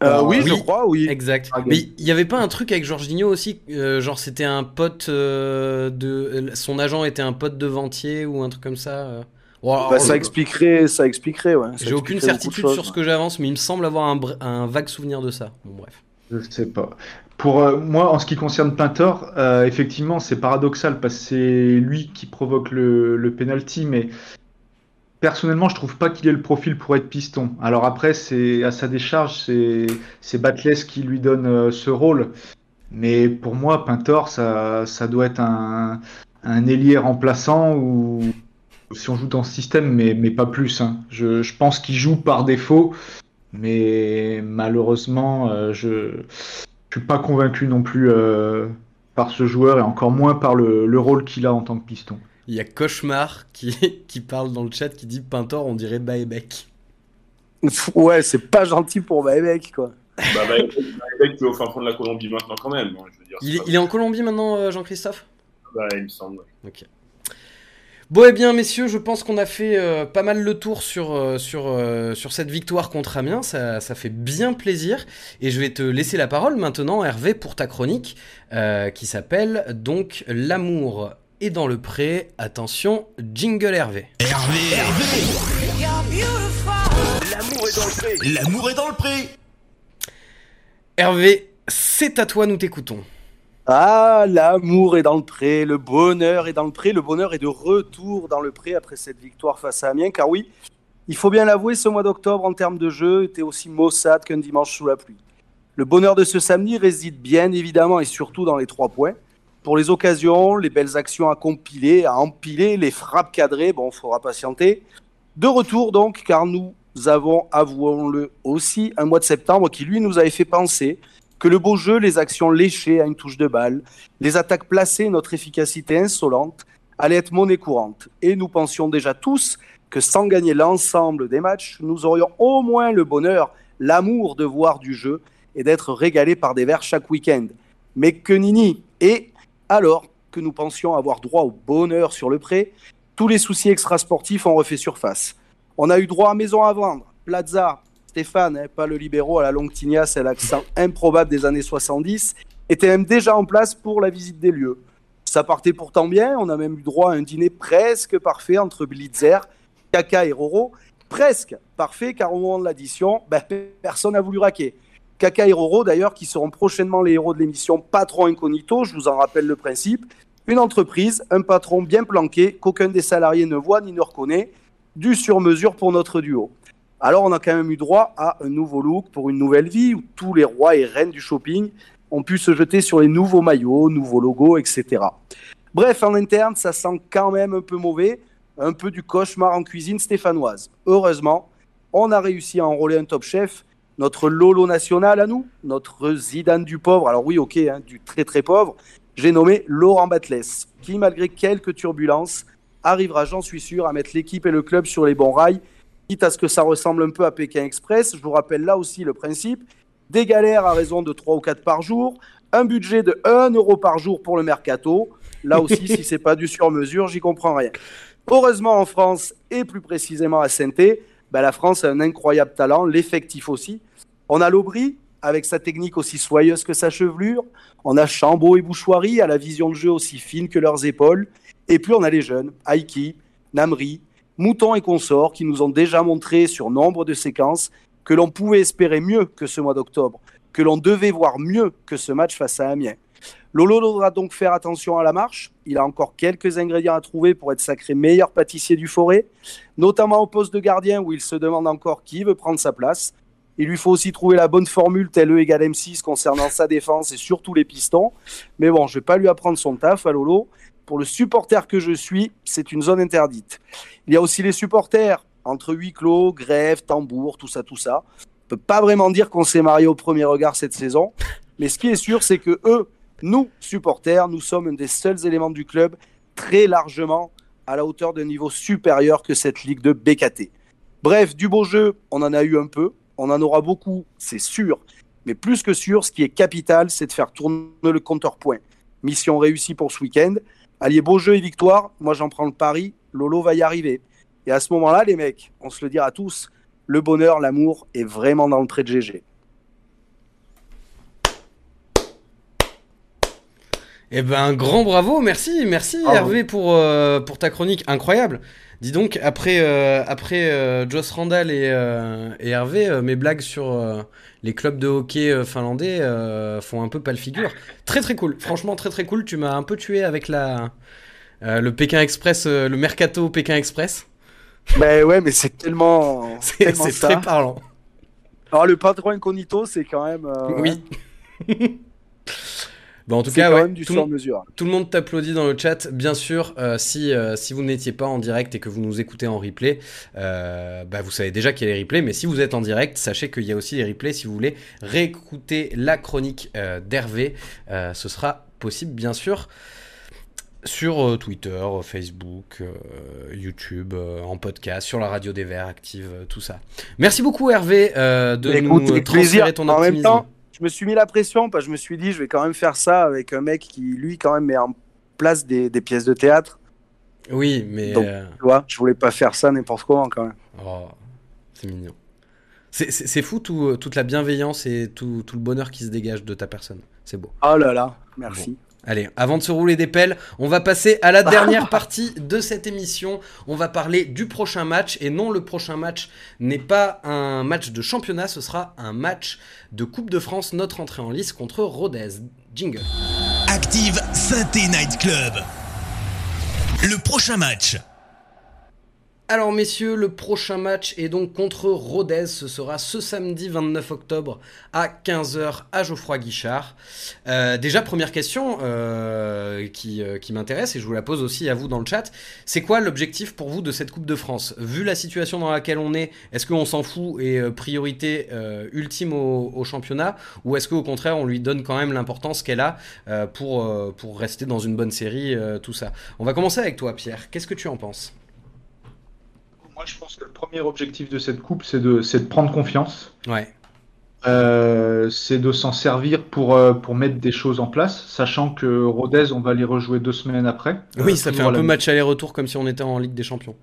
C: Euh,
D: oui, je crois, oui.
C: Exact.
E: Ah,
C: Mais il y avait pas un truc avec Jorginho aussi, euh, genre c'était un pote euh, de, son agent était un pote de Ventier ou un truc comme ça. euh. Alors,
D: Bah, ça
C: je-
D: expliquerait, ça expliquerait, ouais. ça
C: J'ai aucune certitude sur ce que j'avance, mais il me semble avoir un, br- un vague souvenir de ça. Bon bref.
E: Je sais pas. Pour euh, moi, en ce qui concerne Pintor, euh, effectivement, c'est paradoxal parce que c'est lui qui provoque le, le penalty, mais personnellement, je trouve pas qu'il ait le profil pour être piston. Alors après, c'est à sa décharge, c'est Batless qui lui donne euh, ce rôle. Mais pour moi, Pintor, ça, doit être un, un ailier remplaçant ou si on joue dans ce système, mais, pas plus. hein. Je, pense qu'il joue par défaut, mais malheureusement, euh, je je suis pas convaincu non plus euh, par ce joueur et encore moins par le rôle qu'il a en tant que piston.
C: Il y a Cauchemar qui, qui parle dans le chat qui dit Pintor, on dirait Baebec.
D: Ouais, c'est pas gentil pour mec, quoi.
B: Bah, a qui est au fin fond de la Colombie maintenant quand même. hein, je veux dire,
C: Il, est-
B: pas-
C: il est en Colombie maintenant, euh, Jean-Christophe?
B: Bah, il me semble.
C: Ok. Bon, eh bien, messieurs, je pense qu'on a fait euh, pas mal le tour sur, euh, sur, euh, sur cette victoire contre Amiens. Ça, ça, fait bien plaisir. Et je vais te laisser la parole maintenant, Hervé, pour ta chronique qui s'appelle donc L'amour est dans le pré. Attention, jingle Hervé.
A: Hervé, Hervé L'amour est dans le pré. L'amour est dans le pré.
C: Hervé, c'est à toi, nous t'écoutons.
D: Ah, l'amour est dans le pré, le bonheur est dans le pré, le bonheur est de retour dans le pré après cette victoire face à Amiens, car oui, il faut bien l'avouer, ce mois d'octobre en termes de jeu était aussi maussade qu'un dimanche sous la pluie. Le bonheur de ce samedi réside bien évidemment et surtout dans les trois points. Pour les occasions, les belles actions à compiler, à empiler, les frappes cadrées, bon, il faudra patienter. De retour donc, car nous avons, avouons-le aussi, un mois de septembre qui lui nous avait fait penser que le beau jeu, les actions léchées à une touche de balle, les attaques placées, notre efficacité insolente, allaient être monnaie courante. Et nous pensions déjà tous que sans gagner l'ensemble des matchs, nous aurions au moins le bonheur, l'amour de voir du jeu et d'être régalés par des verres chaque week-end. Mais que nini Et alors que nous pensions avoir droit au bonheur sur le pré, tous les soucis extrasportifs ont refait surface. On a eu droit à maison à vendre, Plaza, Stéphane, hein, pas le libéraux à la longue tignasse et l'accent improbable des années 70, était même déjà en place pour la visite des lieux. Ça partait pourtant bien, on a même eu droit à un dîner presque parfait entre Blitzer, Kaka et Roro. Presque parfait, car au moment de l'addition, ben, personne n'a voulu raquer. Kaka et Roro, d'ailleurs, qui seront prochainement les héros de l'émission Patron Incognito, je vous en rappelle le principe. Une entreprise, un patron bien planqué, qu'aucun des salariés ne voit ni ne reconnaît, du sur-mesure pour notre duo. Alors on a quand même eu droit à un nouveau look pour une nouvelle vie où tous les rois et reines du shopping ont pu se jeter sur les nouveaux maillots, nouveaux logos, etc. Bref, en interne, ça sent quand même un peu mauvais, un peu du cauchemar en cuisine stéphanoise. Heureusement, on a réussi à enrôler un top chef, notre Lolo national à nous, notre Zidane du pauvre, alors oui, ok, hein, du très très pauvre, j'ai nommé Laurent Batles, qui malgré quelques turbulences, arrivera, j'en suis sûr, à mettre l'équipe et le club sur les bons rails quitte à ce que ça ressemble un peu à Pékin Express. Je vous rappelle là aussi le principe des galères à raison de 3 ou 4 par jour, un budget de 1 euro par jour pour le mercato. Là aussi, si c'est pas du sur-mesure, j'y comprends rien. Heureusement, en France, et plus précisément à saint ben, la France a un incroyable talent, l'effectif aussi. On a l'Aubry, avec sa technique aussi soyeuse que sa chevelure. On a Chambaud et Bouchoirie, à la vision de jeu aussi fine que leurs épaules. Et puis on a les jeunes, Aiki, Namri, Mouton et consorts qui nous ont déjà montré sur nombre de séquences que l'on pouvait espérer mieux que ce mois d'octobre, que l'on devait voir mieux que ce match face à Amiens. Lolo devra donc faire attention à la marche. Il a encore quelques ingrédients à trouver pour être sacré meilleur pâtissier du forêt, notamment au poste de gardien où il se demande encore qui veut prendre sa place. Il lui faut aussi trouver la bonne formule telle E égale M6 concernant sa défense et surtout les pistons. Mais bon, je vais pas lui apprendre son taf à Lolo pour le supporter que je suis, c'est une zone interdite. Il y a aussi les supporters, entre huis clos, grève, tambour, tout ça, tout ça. On peut pas vraiment dire qu'on s'est marié au premier regard cette saison, mais ce qui est sûr, c'est que eux, nous, supporters, nous sommes un des seuls éléments du club très largement à la hauteur d'un niveau supérieur que cette ligue de BKT. Bref, du beau jeu, on en a eu un peu, on en aura beaucoup, c'est sûr, mais plus que sûr, ce qui est capital, c'est de faire tourner le compteur point. Mission réussie pour ce week-end. Allier beau jeu et victoire, moi j'en prends le pari, Lolo va y arriver. Et à ce moment-là, les mecs, on se le dira tous, le bonheur, l'amour est vraiment dans le prêt de GG.
C: Eh ben, grand bravo, merci, merci Hervé pour, euh, pour ta chronique incroyable. Dis donc, après, euh, après euh, Joss Randall et, et Hervé, mes blagues sur les clubs de hockey finlandais font un peu pas le figure. Très très cool, franchement très très cool. Tu m'as un peu tué avec la, le Pékin Express, le Mercato Pékin Express.
D: Ben ouais, mais c'est tellement.
C: c'est très parlant.
D: Alors le patron incognito, c'est quand même.
C: oui. en tout cas,
D: du
C: tout,
D: mesure.
C: tout le monde t'applaudit dans le chat. Bien sûr, euh, si, euh, si vous n'étiez pas en direct et que vous nous écoutez en replay, euh, bah vous savez déjà qu'il y a les replays. Mais si vous êtes en direct, sachez qu'il y a aussi les replays. Si vous voulez réécouter la chronique d'Hervé, ce sera possible, bien sûr sur Twitter, Facebook, YouTube, en podcast, sur la radio des Verts, active, tout ça. Merci beaucoup Hervé de nous transférer ton optimisme
D: je me suis mis la pression parce que je me suis dit, je vais quand même faire ça avec un mec qui, lui, quand même, met en place des, pièces de théâtre.
C: Oui, mais.
D: Donc,
C: euh,
D: Tu vois, je voulais pas faire ça n'importe comment quand même.
C: oh, c'est mignon. C'est- fou tout- toute la bienveillance et tout, tout le bonheur qui se dégage de ta personne. C'est beau.
D: Oh là là, merci.
C: Allez, avant de se rouler des pelles, on va passer à la dernière partie de cette émission. On va parler du prochain match. Et non, le prochain match n'est pas un match de championnat, ce sera un match de Coupe de France, notre entrée en lice contre Rodez. Jingle.
A: Active Synthé Night Club. Le prochain match.
C: Alors messieurs, le prochain match est donc contre Rodez. Ce sera ce samedi 29 octobre à 15h à Geoffroy Guichard. Euh, déjà, première question euh, qui, euh, qui m'intéresse et je vous la pose aussi à vous dans le chat. C'est quoi l'objectif pour vous de cette Coupe de France? Vu la situation dans laquelle on est, est-ce qu'on s'en fout et priorité ultime au, championnat? Ou est-ce qu'au contraire on lui donne quand même l'importance qu'elle a pour, rester dans une bonne série, tout ça? On va commencer avec toi Pierre. Qu'est-ce que tu en penses?
E: Moi, je pense que le premier objectif de cette coupe, c'est de, c'est de prendre confiance.
C: Ouais.
E: Euh, c'est de s'en servir pour, euh, pour mettre des choses en place, sachant que Rodez, on va les rejouer deux semaines après.
C: Oui,
E: Euh,
C: ça fait un peu match aller-retour comme si on était en Ligue des Champions.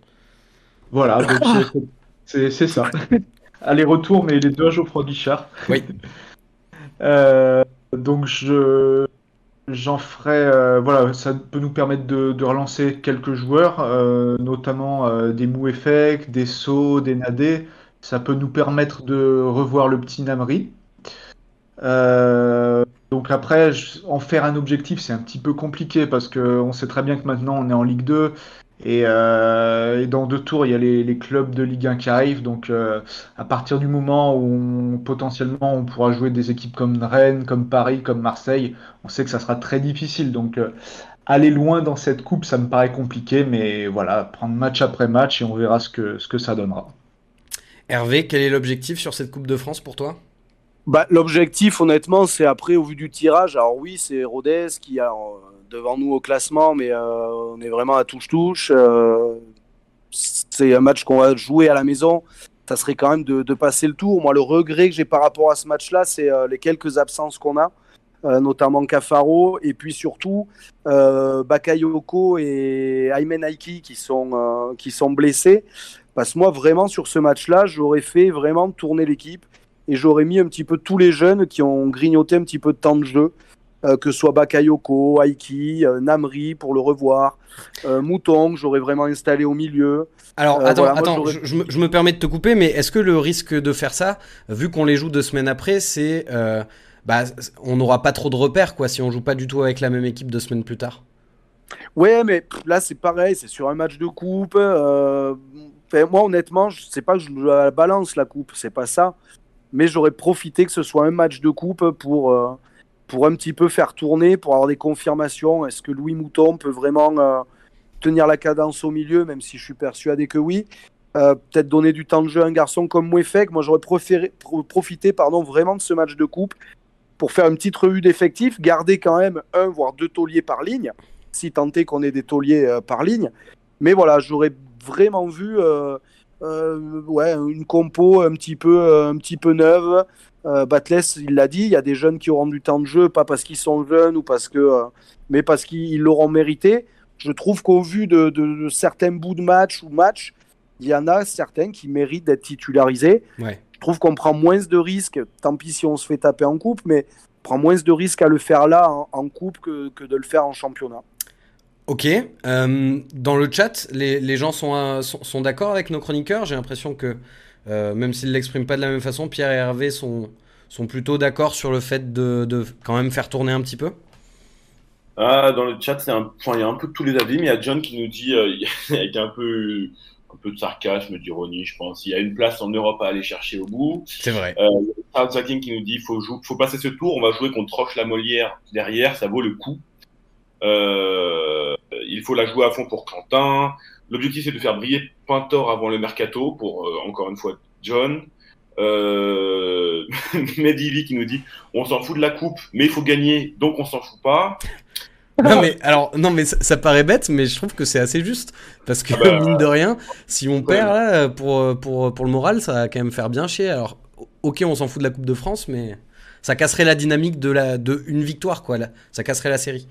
E: Voilà, donc c'est- c'est c'est ça. Aller-retour, mais les deux à Geoffroy Guichard.
C: Oui.
E: Euh, donc je j'en ferai euh, voilà, ça peut nous permettre de, relancer quelques joueurs, euh, notamment euh, des Mouefek, des So, des Nadé. Ça peut nous permettre de revoir le petit Namri. Euh, donc après, en faire un objectif, c'est un petit peu compliqué parce que on sait très bien que maintenant on est en Ligue 2 et, euh, et dans deux tours, il y a les, les clubs de Ligue 1 qui arrivent. Donc, euh, à partir du moment où on- potentiellement on pourra jouer des équipes comme Rennes, comme Paris, comme Marseille, on sait que ça sera très difficile. Donc, euh, aller loin dans cette coupe, ça me paraît compliqué. Mais voilà, prendre match après match et on verra ce que, ce que ça donnera.
C: Hervé, quel est l'objectif sur cette Coupe de France pour toi?
D: Bah, L'objectif, honnêtement, c'est après, au vu du tirage. Alors, oui, c'est Rodez qui a euh, devant nous au classement, mais euh, on est vraiment à touche-touche. Euh, c'est un match qu'on va jouer à la maison. Ça serait quand même de, passer le tour. Moi, le regret que j'ai par rapport à ce match-là, c'est euh, les quelques absences qu'on a, notamment Cafaro, et puis surtout Bakayoko et Aymen Aiki qui sont, qui sont blessés. Parce que moi, vraiment, sur ce match-là, j'aurais fait vraiment tourner l'équipe et j'aurais mis un petit peu tous les jeunes qui ont grignoté un petit peu de temps de jeu, euh, que ce soit Bakayoko, Aiki, euh, Namri pour le revoir, euh, Mouton, que j'aurais vraiment installé au milieu.
C: Alors, attends,
D: voilà,
C: attends, je, je me, je me permets de te couper, mais est-ce que le risque de faire ça, vu qu'on les joue deux semaines après, c'est. bah, on n'aura pas trop de repères, quoi, si on joue pas du tout avec la même équipe deux semaines plus tard?
D: Ouais, mais là, c'est pareil, c'est sur un match de coupe. euh, enfin, moi, honnêtement, je sais pas que je la balance la coupe, c'est pas ça. Mais j'aurais profité que ce soit un match de coupe pour, euh, pour un petit peu faire tourner, pour avoir des confirmations. Est-ce que Louis Mouton peut vraiment euh, tenir la cadence au milieu, même si je suis persuadé que oui Euh, Peut-être donner du temps de jeu à un garçon comme Mouefek. Moi, j'aurais préféré pro- profité pardon, vraiment de ce match de coupe pour faire une petite revue d'effectifs, garder quand même un, voire deux tauliers par ligne si tant est qu'on ait des tauliers euh, par ligne. Mais voilà, j'aurais vraiment vu ouais, une compo un petit peu, un petit peu neuve. Euh, Batless, il l'a dit, il y a des jeunes qui auront du temps de jeu, pas parce qu'ils sont jeunes ou parce que, euh, mais parce qu'ils l'auront mérité. Je trouve qu'au vu de, de- de certains bouts de match ou match, il y en a certains qui méritent d'être titularisés.
C: Ouais.
D: Je trouve qu'on prend moins de risques, tant pis si on se fait taper en coupe, mais on prend moins de risques à le faire là en, en coupe que, que de le faire en championnat.
C: Ok. euh, dans le chat, les, les gens sont, euh, sont, sont d'accord avec nos chroniqueurs. J'ai l'impression que, euh, même s'ils ne l'expriment pas de la même façon, Pierre et Hervé sont, sont plutôt d'accord sur le fait de, de quand même faire tourner un petit peu.
B: Ah, dans le chat, un, enfin, il y a un peu tous les avis, mais il y a John qui nous dit, euh, avec un peu, un peu de sarcasme, d'ironie, je pense, il y a une place en Europe à aller chercher au bout.
C: C'est vrai.
B: Charles Sacking qui nous dit, faut jou- faut passer ce tour, on va jouer contre Roche la Molière derrière, ça vaut le coup. Euh, il faut la jouer à fond pour Quentin. L'objectif c'est de faire briller Pintor avant le mercato pour euh, encore une fois John. Euh, Medivi qui nous dit on s'en fout de la coupe, mais il faut gagner, donc on s'en fout pas.
C: Non mais alors non mais ça, ça paraît bête mais je trouve que c'est assez juste parce que
B: Ah bah,
C: mine de rien si on
B: ouais.
C: perd là pour, pour, pour le moral ça va quand même faire bien chier alors ok on s'en fout de la Coupe de France mais ça casserait la dynamique de la de une victoire quoi là ça casserait la série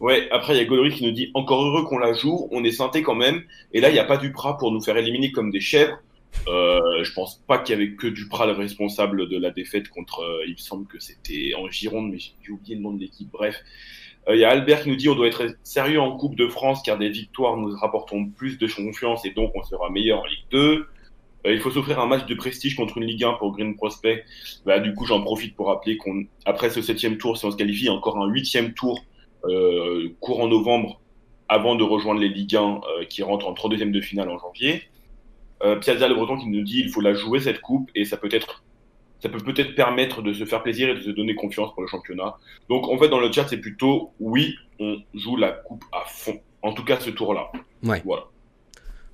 B: Ouais, après, il y a Gollery qui nous dit encore heureux qu'on la joue, on est santé quand même. Et là, il n'y a pas Duprat pour nous faire éliminer comme des chèvres. Euh, je pense pas qu'il y avait que Duprat le responsable de la défaite contre. euh, il me semble que c'était en Gironde, mais j'ai oublié le nom de l'équipe. Bref. Euh, Il y a Albert qui nous dit on doit être sérieux en Coupe de France car des victoires nous rapporteront plus de confiance et donc on sera meilleur en Ligue 2. Euh, il faut s'offrir un match de prestige contre une Ligue 1 pour Green Prospect. Bah, du coup, j'en profite pour rappeler qu'on, après ce septième tour, si on se qualifie, encore un huitième tour euh, courant novembre avant de rejoindre les Ligue 1 euh, qui rentrent en 32e de finale en janvier. Euh, Piazza Le Breton qui nous dit il faut la jouer cette coupe et ça peut être ça peut peut-être permettre de se faire plaisir et de se donner confiance pour le championnat. Donc en fait dans le chat c'est plutôt oui on joue la coupe à fond. En tout cas ce tour-là.
C: Ouais.
B: Voilà.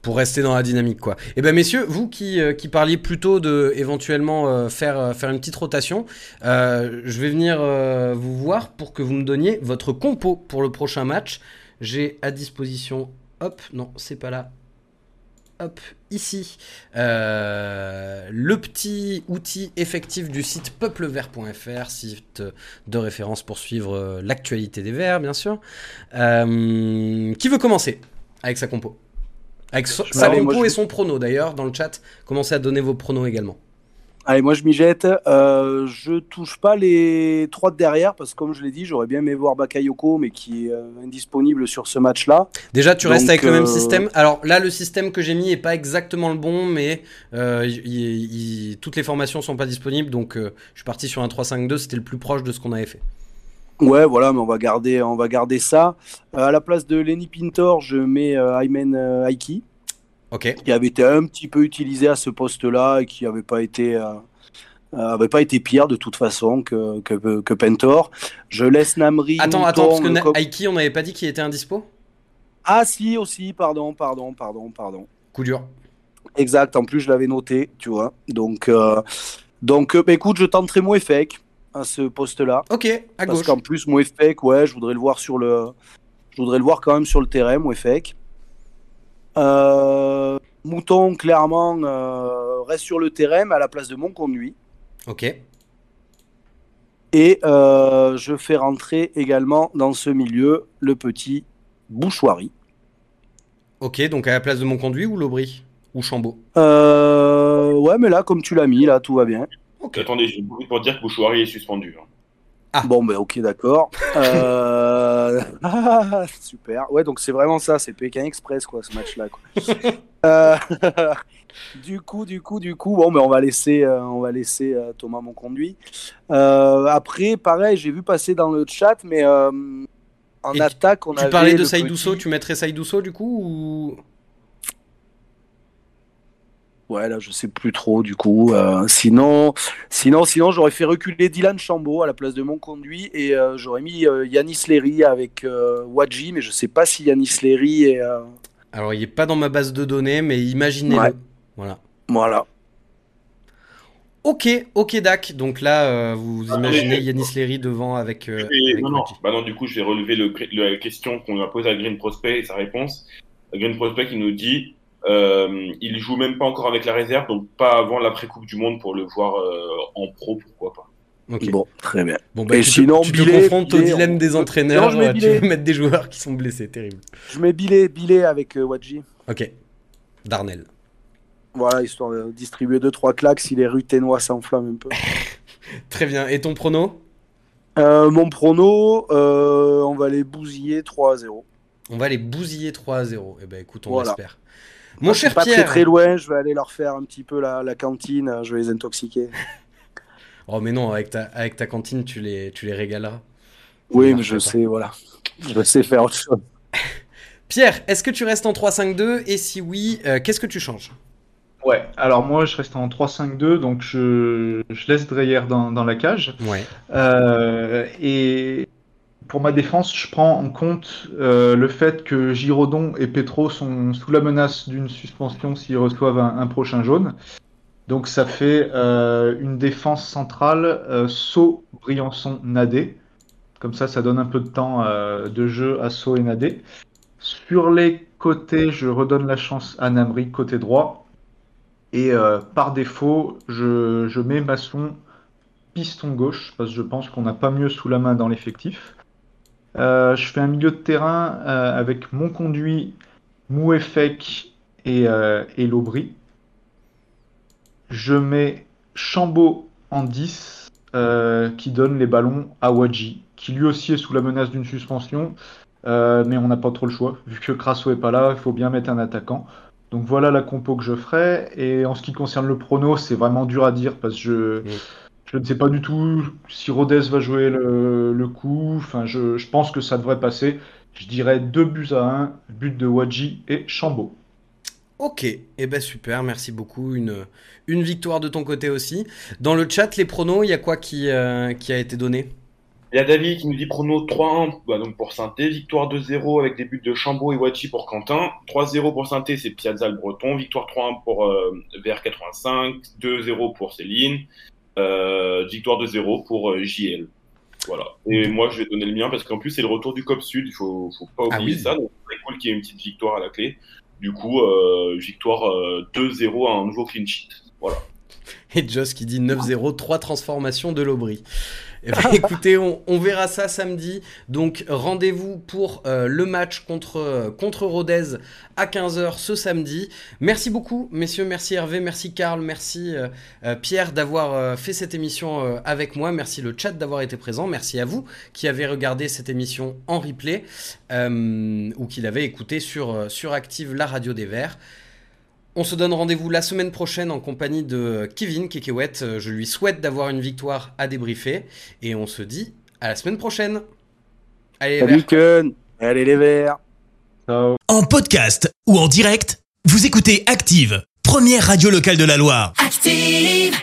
C: Pour rester dans la dynamique quoi. Et ben messieurs, vous qui, euh, parliez plutôt de éventuellement euh, faire, euh, faire une petite rotation, je vais venir vous voir pour que vous me donniez votre compo pour le prochain match. J'ai à disposition, hop, non c'est pas là, hop, ici, le petit outil effectif du site peuplevert.fr, site de référence pour suivre l'actualité des Verts bien sûr. Qui veut commencer avec sa compo? Avec so- sa compo
D: moi,
C: et son prono d'ailleurs dans le chat. Commencez à donner vos pronos également.
D: Allez, moi je m'y jette. Euh, je touche pas les trois de derrière parce que, comme je l'ai dit, j'aurais bien aimé voir Bakayoko, mais qui est euh, indisponible sur ce match-là.
C: Déjà, tu restes avec le même
D: euh,
C: système. Alors là, le système que j'ai mis est pas exactement le bon, mais euh, il- il- il- toutes les formations sont pas disponibles, donc je suis parti sur un 3-5-2. C'était le plus proche de ce qu'on avait fait.
D: Ouais, voilà, mais on va garder, on va garder ça. Euh, à la place de Lenny Pintor, je mets euh, Aymen euh, Aiki,
C: Ok.
D: qui avait été un petit peu utilisé à ce poste-là et qui avait pas été, euh, euh, avait pas été pire de toute façon que, que, que Pentor. Je laisse Namri.
C: Attends,
D: Mouton,
C: attends, parce que
D: cop-
C: Aiki, on n'avait pas dit qu'il était indispo?
D: Ah si, aussi, pardon, pardon, pardon, pardon.
C: Coup dur.
D: Exact, en plus je l'avais noté, tu vois. Donc, donc bah, écoute, je tenterai Moefek à ce poste-là.
C: Ok, à
D: Parce qu'en plus, Moefek, ouais, je voudrais le voir sur le. Je voudrais le voir quand même sur le terrain, Moefek. Euh, Mouton, clairement, euh, reste sur le terrain, mais à la place de mon conduit.
C: Ok.
D: Et euh, je fais rentrer également dans ce milieu le petit Bouchoirie.
C: Ok, donc à la place de mon conduit ou l'Aubry Ou Chambaud?
D: Euh, ouais, mais là, comme tu l'as mis, là, tout va bien.
B: Attendez, j'ai beaucoup pour dire que Bouchouari est suspendu. hein.
C: Ah.
D: Bon, ben ok, d'accord. Euh... ah, super. Ouais, donc c'est vraiment ça, c'est Pékin Express, quoi, ce match-là. Euh, du coup, du coup, du coup, bon, mais on va laisser, euh, on va laisser euh, Thomas mon conduit. Euh, après, pareil, j'ai vu passer dans le chat, mais euh, en
C: Et tu-
D: attaque, on
C: Tu
D: avait
C: parlais de Saïdousso,
D: petit-
C: tu mettrais Saïdousso du coup ou...
D: Ouais, là, je sais plus trop, du coup. Euh, sinon, sinon, sinon, j'aurais fait reculer Dylan Chambaud à la place de mon conduit et euh, j'aurais mis euh, Yanis Léry avec euh, Wadji, mais je sais pas si Yanis Léry est. euh,
C: Alors, il est pas dans ma base de données, mais imaginez-le.
D: Ouais.
C: Voilà.
D: Voilà.
C: Ok, ok, Dak. Donc là, euh, vous
B: Attendez,
C: imaginez
B: je-
C: Yanis Léry devant avec. euh,
B: Et-
C: avec
B: non, non.
C: Wadji.
B: Bah non, du coup, je vais relever le, le- la question qu'on a posée à Green Prospect et sa réponse. Green Prospect qui nous dit euh, il joue même pas encore avec la réserve, donc pas avant l'après-coupe du monde pour le voir euh, en pro, pourquoi pas.
C: Ok.
D: Bon, très bien.
C: Bon, bah,
D: Et
C: tu, te-
D: sinon,
C: tu te
D: Billet,
C: confrontes au dilemme
D: on-
C: des entraîneurs.
D: Non, je mets
C: euh, tu
D: Billet.
C: veux mettre des joueurs qui sont blessés, terrible.
D: Je mets Billet, Billet avec euh, Wadji.
C: Ok. Darnell.
D: Voilà, histoire de distribuer 2-3 claques si les ruténois s'enflamment un peu.
C: Très bien. Et ton prono?
D: Euh, mon prono, euh, on va les bousiller 3 à 0.
C: On va les bousiller 3 à 0. Eh ben, écoute, on
D: Voilà.
C: Mon
D: Je suis
C: cher
D: pas
C: Pierre.
D: très très loin, je vais aller leur faire un petit peu la, la cantine, euh, je vais les intoxiquer.
C: Oh, mais non, avec ta, avec ta cantine, tu les, tu les régaleras.
D: Oui, mais je
C: pas.
D: sais, voilà. Je sais faire autre chose.
C: Pierre, est-ce que tu restes en 3-5-2 Et si oui, euh, qu'est-ce que tu changes?
E: Ouais, alors moi je reste en 3-5-2, donc je, je laisse Dreyer dans, dans la cage.
C: Ouais.
E: Euh, et pour ma défense, je prends en compte euh, le fait que Giraudon et Petro sont sous la menace d'une suspension s'ils reçoivent un, prochain jaune. Donc ça fait euh, une défense centrale euh, Sceaux, Briançon, Nadé. Comme ça, ça donne un peu de temps de jeu à Sceaux et Nadé. Sur les côtés, je redonne la chance à Namri côté droit. Et par défaut, je, je mets Masson piston gauche, parce que je pense qu'on n'a pas mieux sous la main dans l'effectif. Euh, je fais un milieu de terrain euh, avec mon conduit, Mouefek et, euh, Lobry. Je mets Chambaud en 10 euh, qui donne les ballons à Wadji, qui lui aussi est sous la menace d'une suspension. Mais on n'a pas trop le choix. Vu que Crasso est pas là, il faut bien mettre un attaquant. Donc voilà la compo que je ferai. Et en ce qui concerne le prono, c'est vraiment dur à dire parce que je. Je ne sais pas du tout si Rodez va jouer le, le coup. Enfin, je, je pense que ça devrait passer. Je dirais 2 buts à 1, but de Wadji et Chambaud.
C: Ok, et eh ben super, merci beaucoup. Une, une victoire de ton côté aussi. Dans le chat, les pronos, il y a quoi qui, euh, qui a été donné?
B: Il y a David qui nous dit prono 3-1 bah, donc pour Sainté, victoire 2-0 avec des buts de Chambaud et Wachi pour Quentin, 3-0 pour Sainté, c'est Piazza le Breton, victoire 3-1 pour euh, VR85, 2-0 pour Céline, euh, victoire 2-0 pour euh, JL. Voilà. Et moi, je vais donner le mien parce qu'en plus, c'est le retour du COP Sud, il faut, faut pas
C: Ah
B: oublier
C: oui.
B: ça. Donc, c'est très cool qu'il y ait une petite victoire à la clé. Du coup, euh, victoire euh, 2-0 à un nouveau clean sheet. Voilà.
C: Et Joss qui dit 9-0, 3 transformations de l'Aubry. Eh ben, écoutez, on, on verra ça samedi. Donc rendez-vous pour euh, le match contre, euh, contre Rodez à 15h ce samedi. Merci beaucoup, messieurs. Merci Hervé, merci Karl, merci euh, Pierre d'avoir euh, fait cette émission avec moi. Merci le chat d'avoir été présent. Merci à vous qui avez regardé cette émission en replay ou qui l'avez écouté sur, sur Active, la radio des Verts. On se donne rendez-vous la semaine prochaine en compagnie de Kevin Kekewet. Euh, Je lui souhaite d'avoir une victoire à débriefer. Et on se dit à la semaine prochaine. Allez, les
D: Salut
C: Verts.
D: Ken. Allez les verts.
E: Ciao.
A: En podcast ou en direct, vous écoutez Active, première radio locale de la Loire.
G: Active.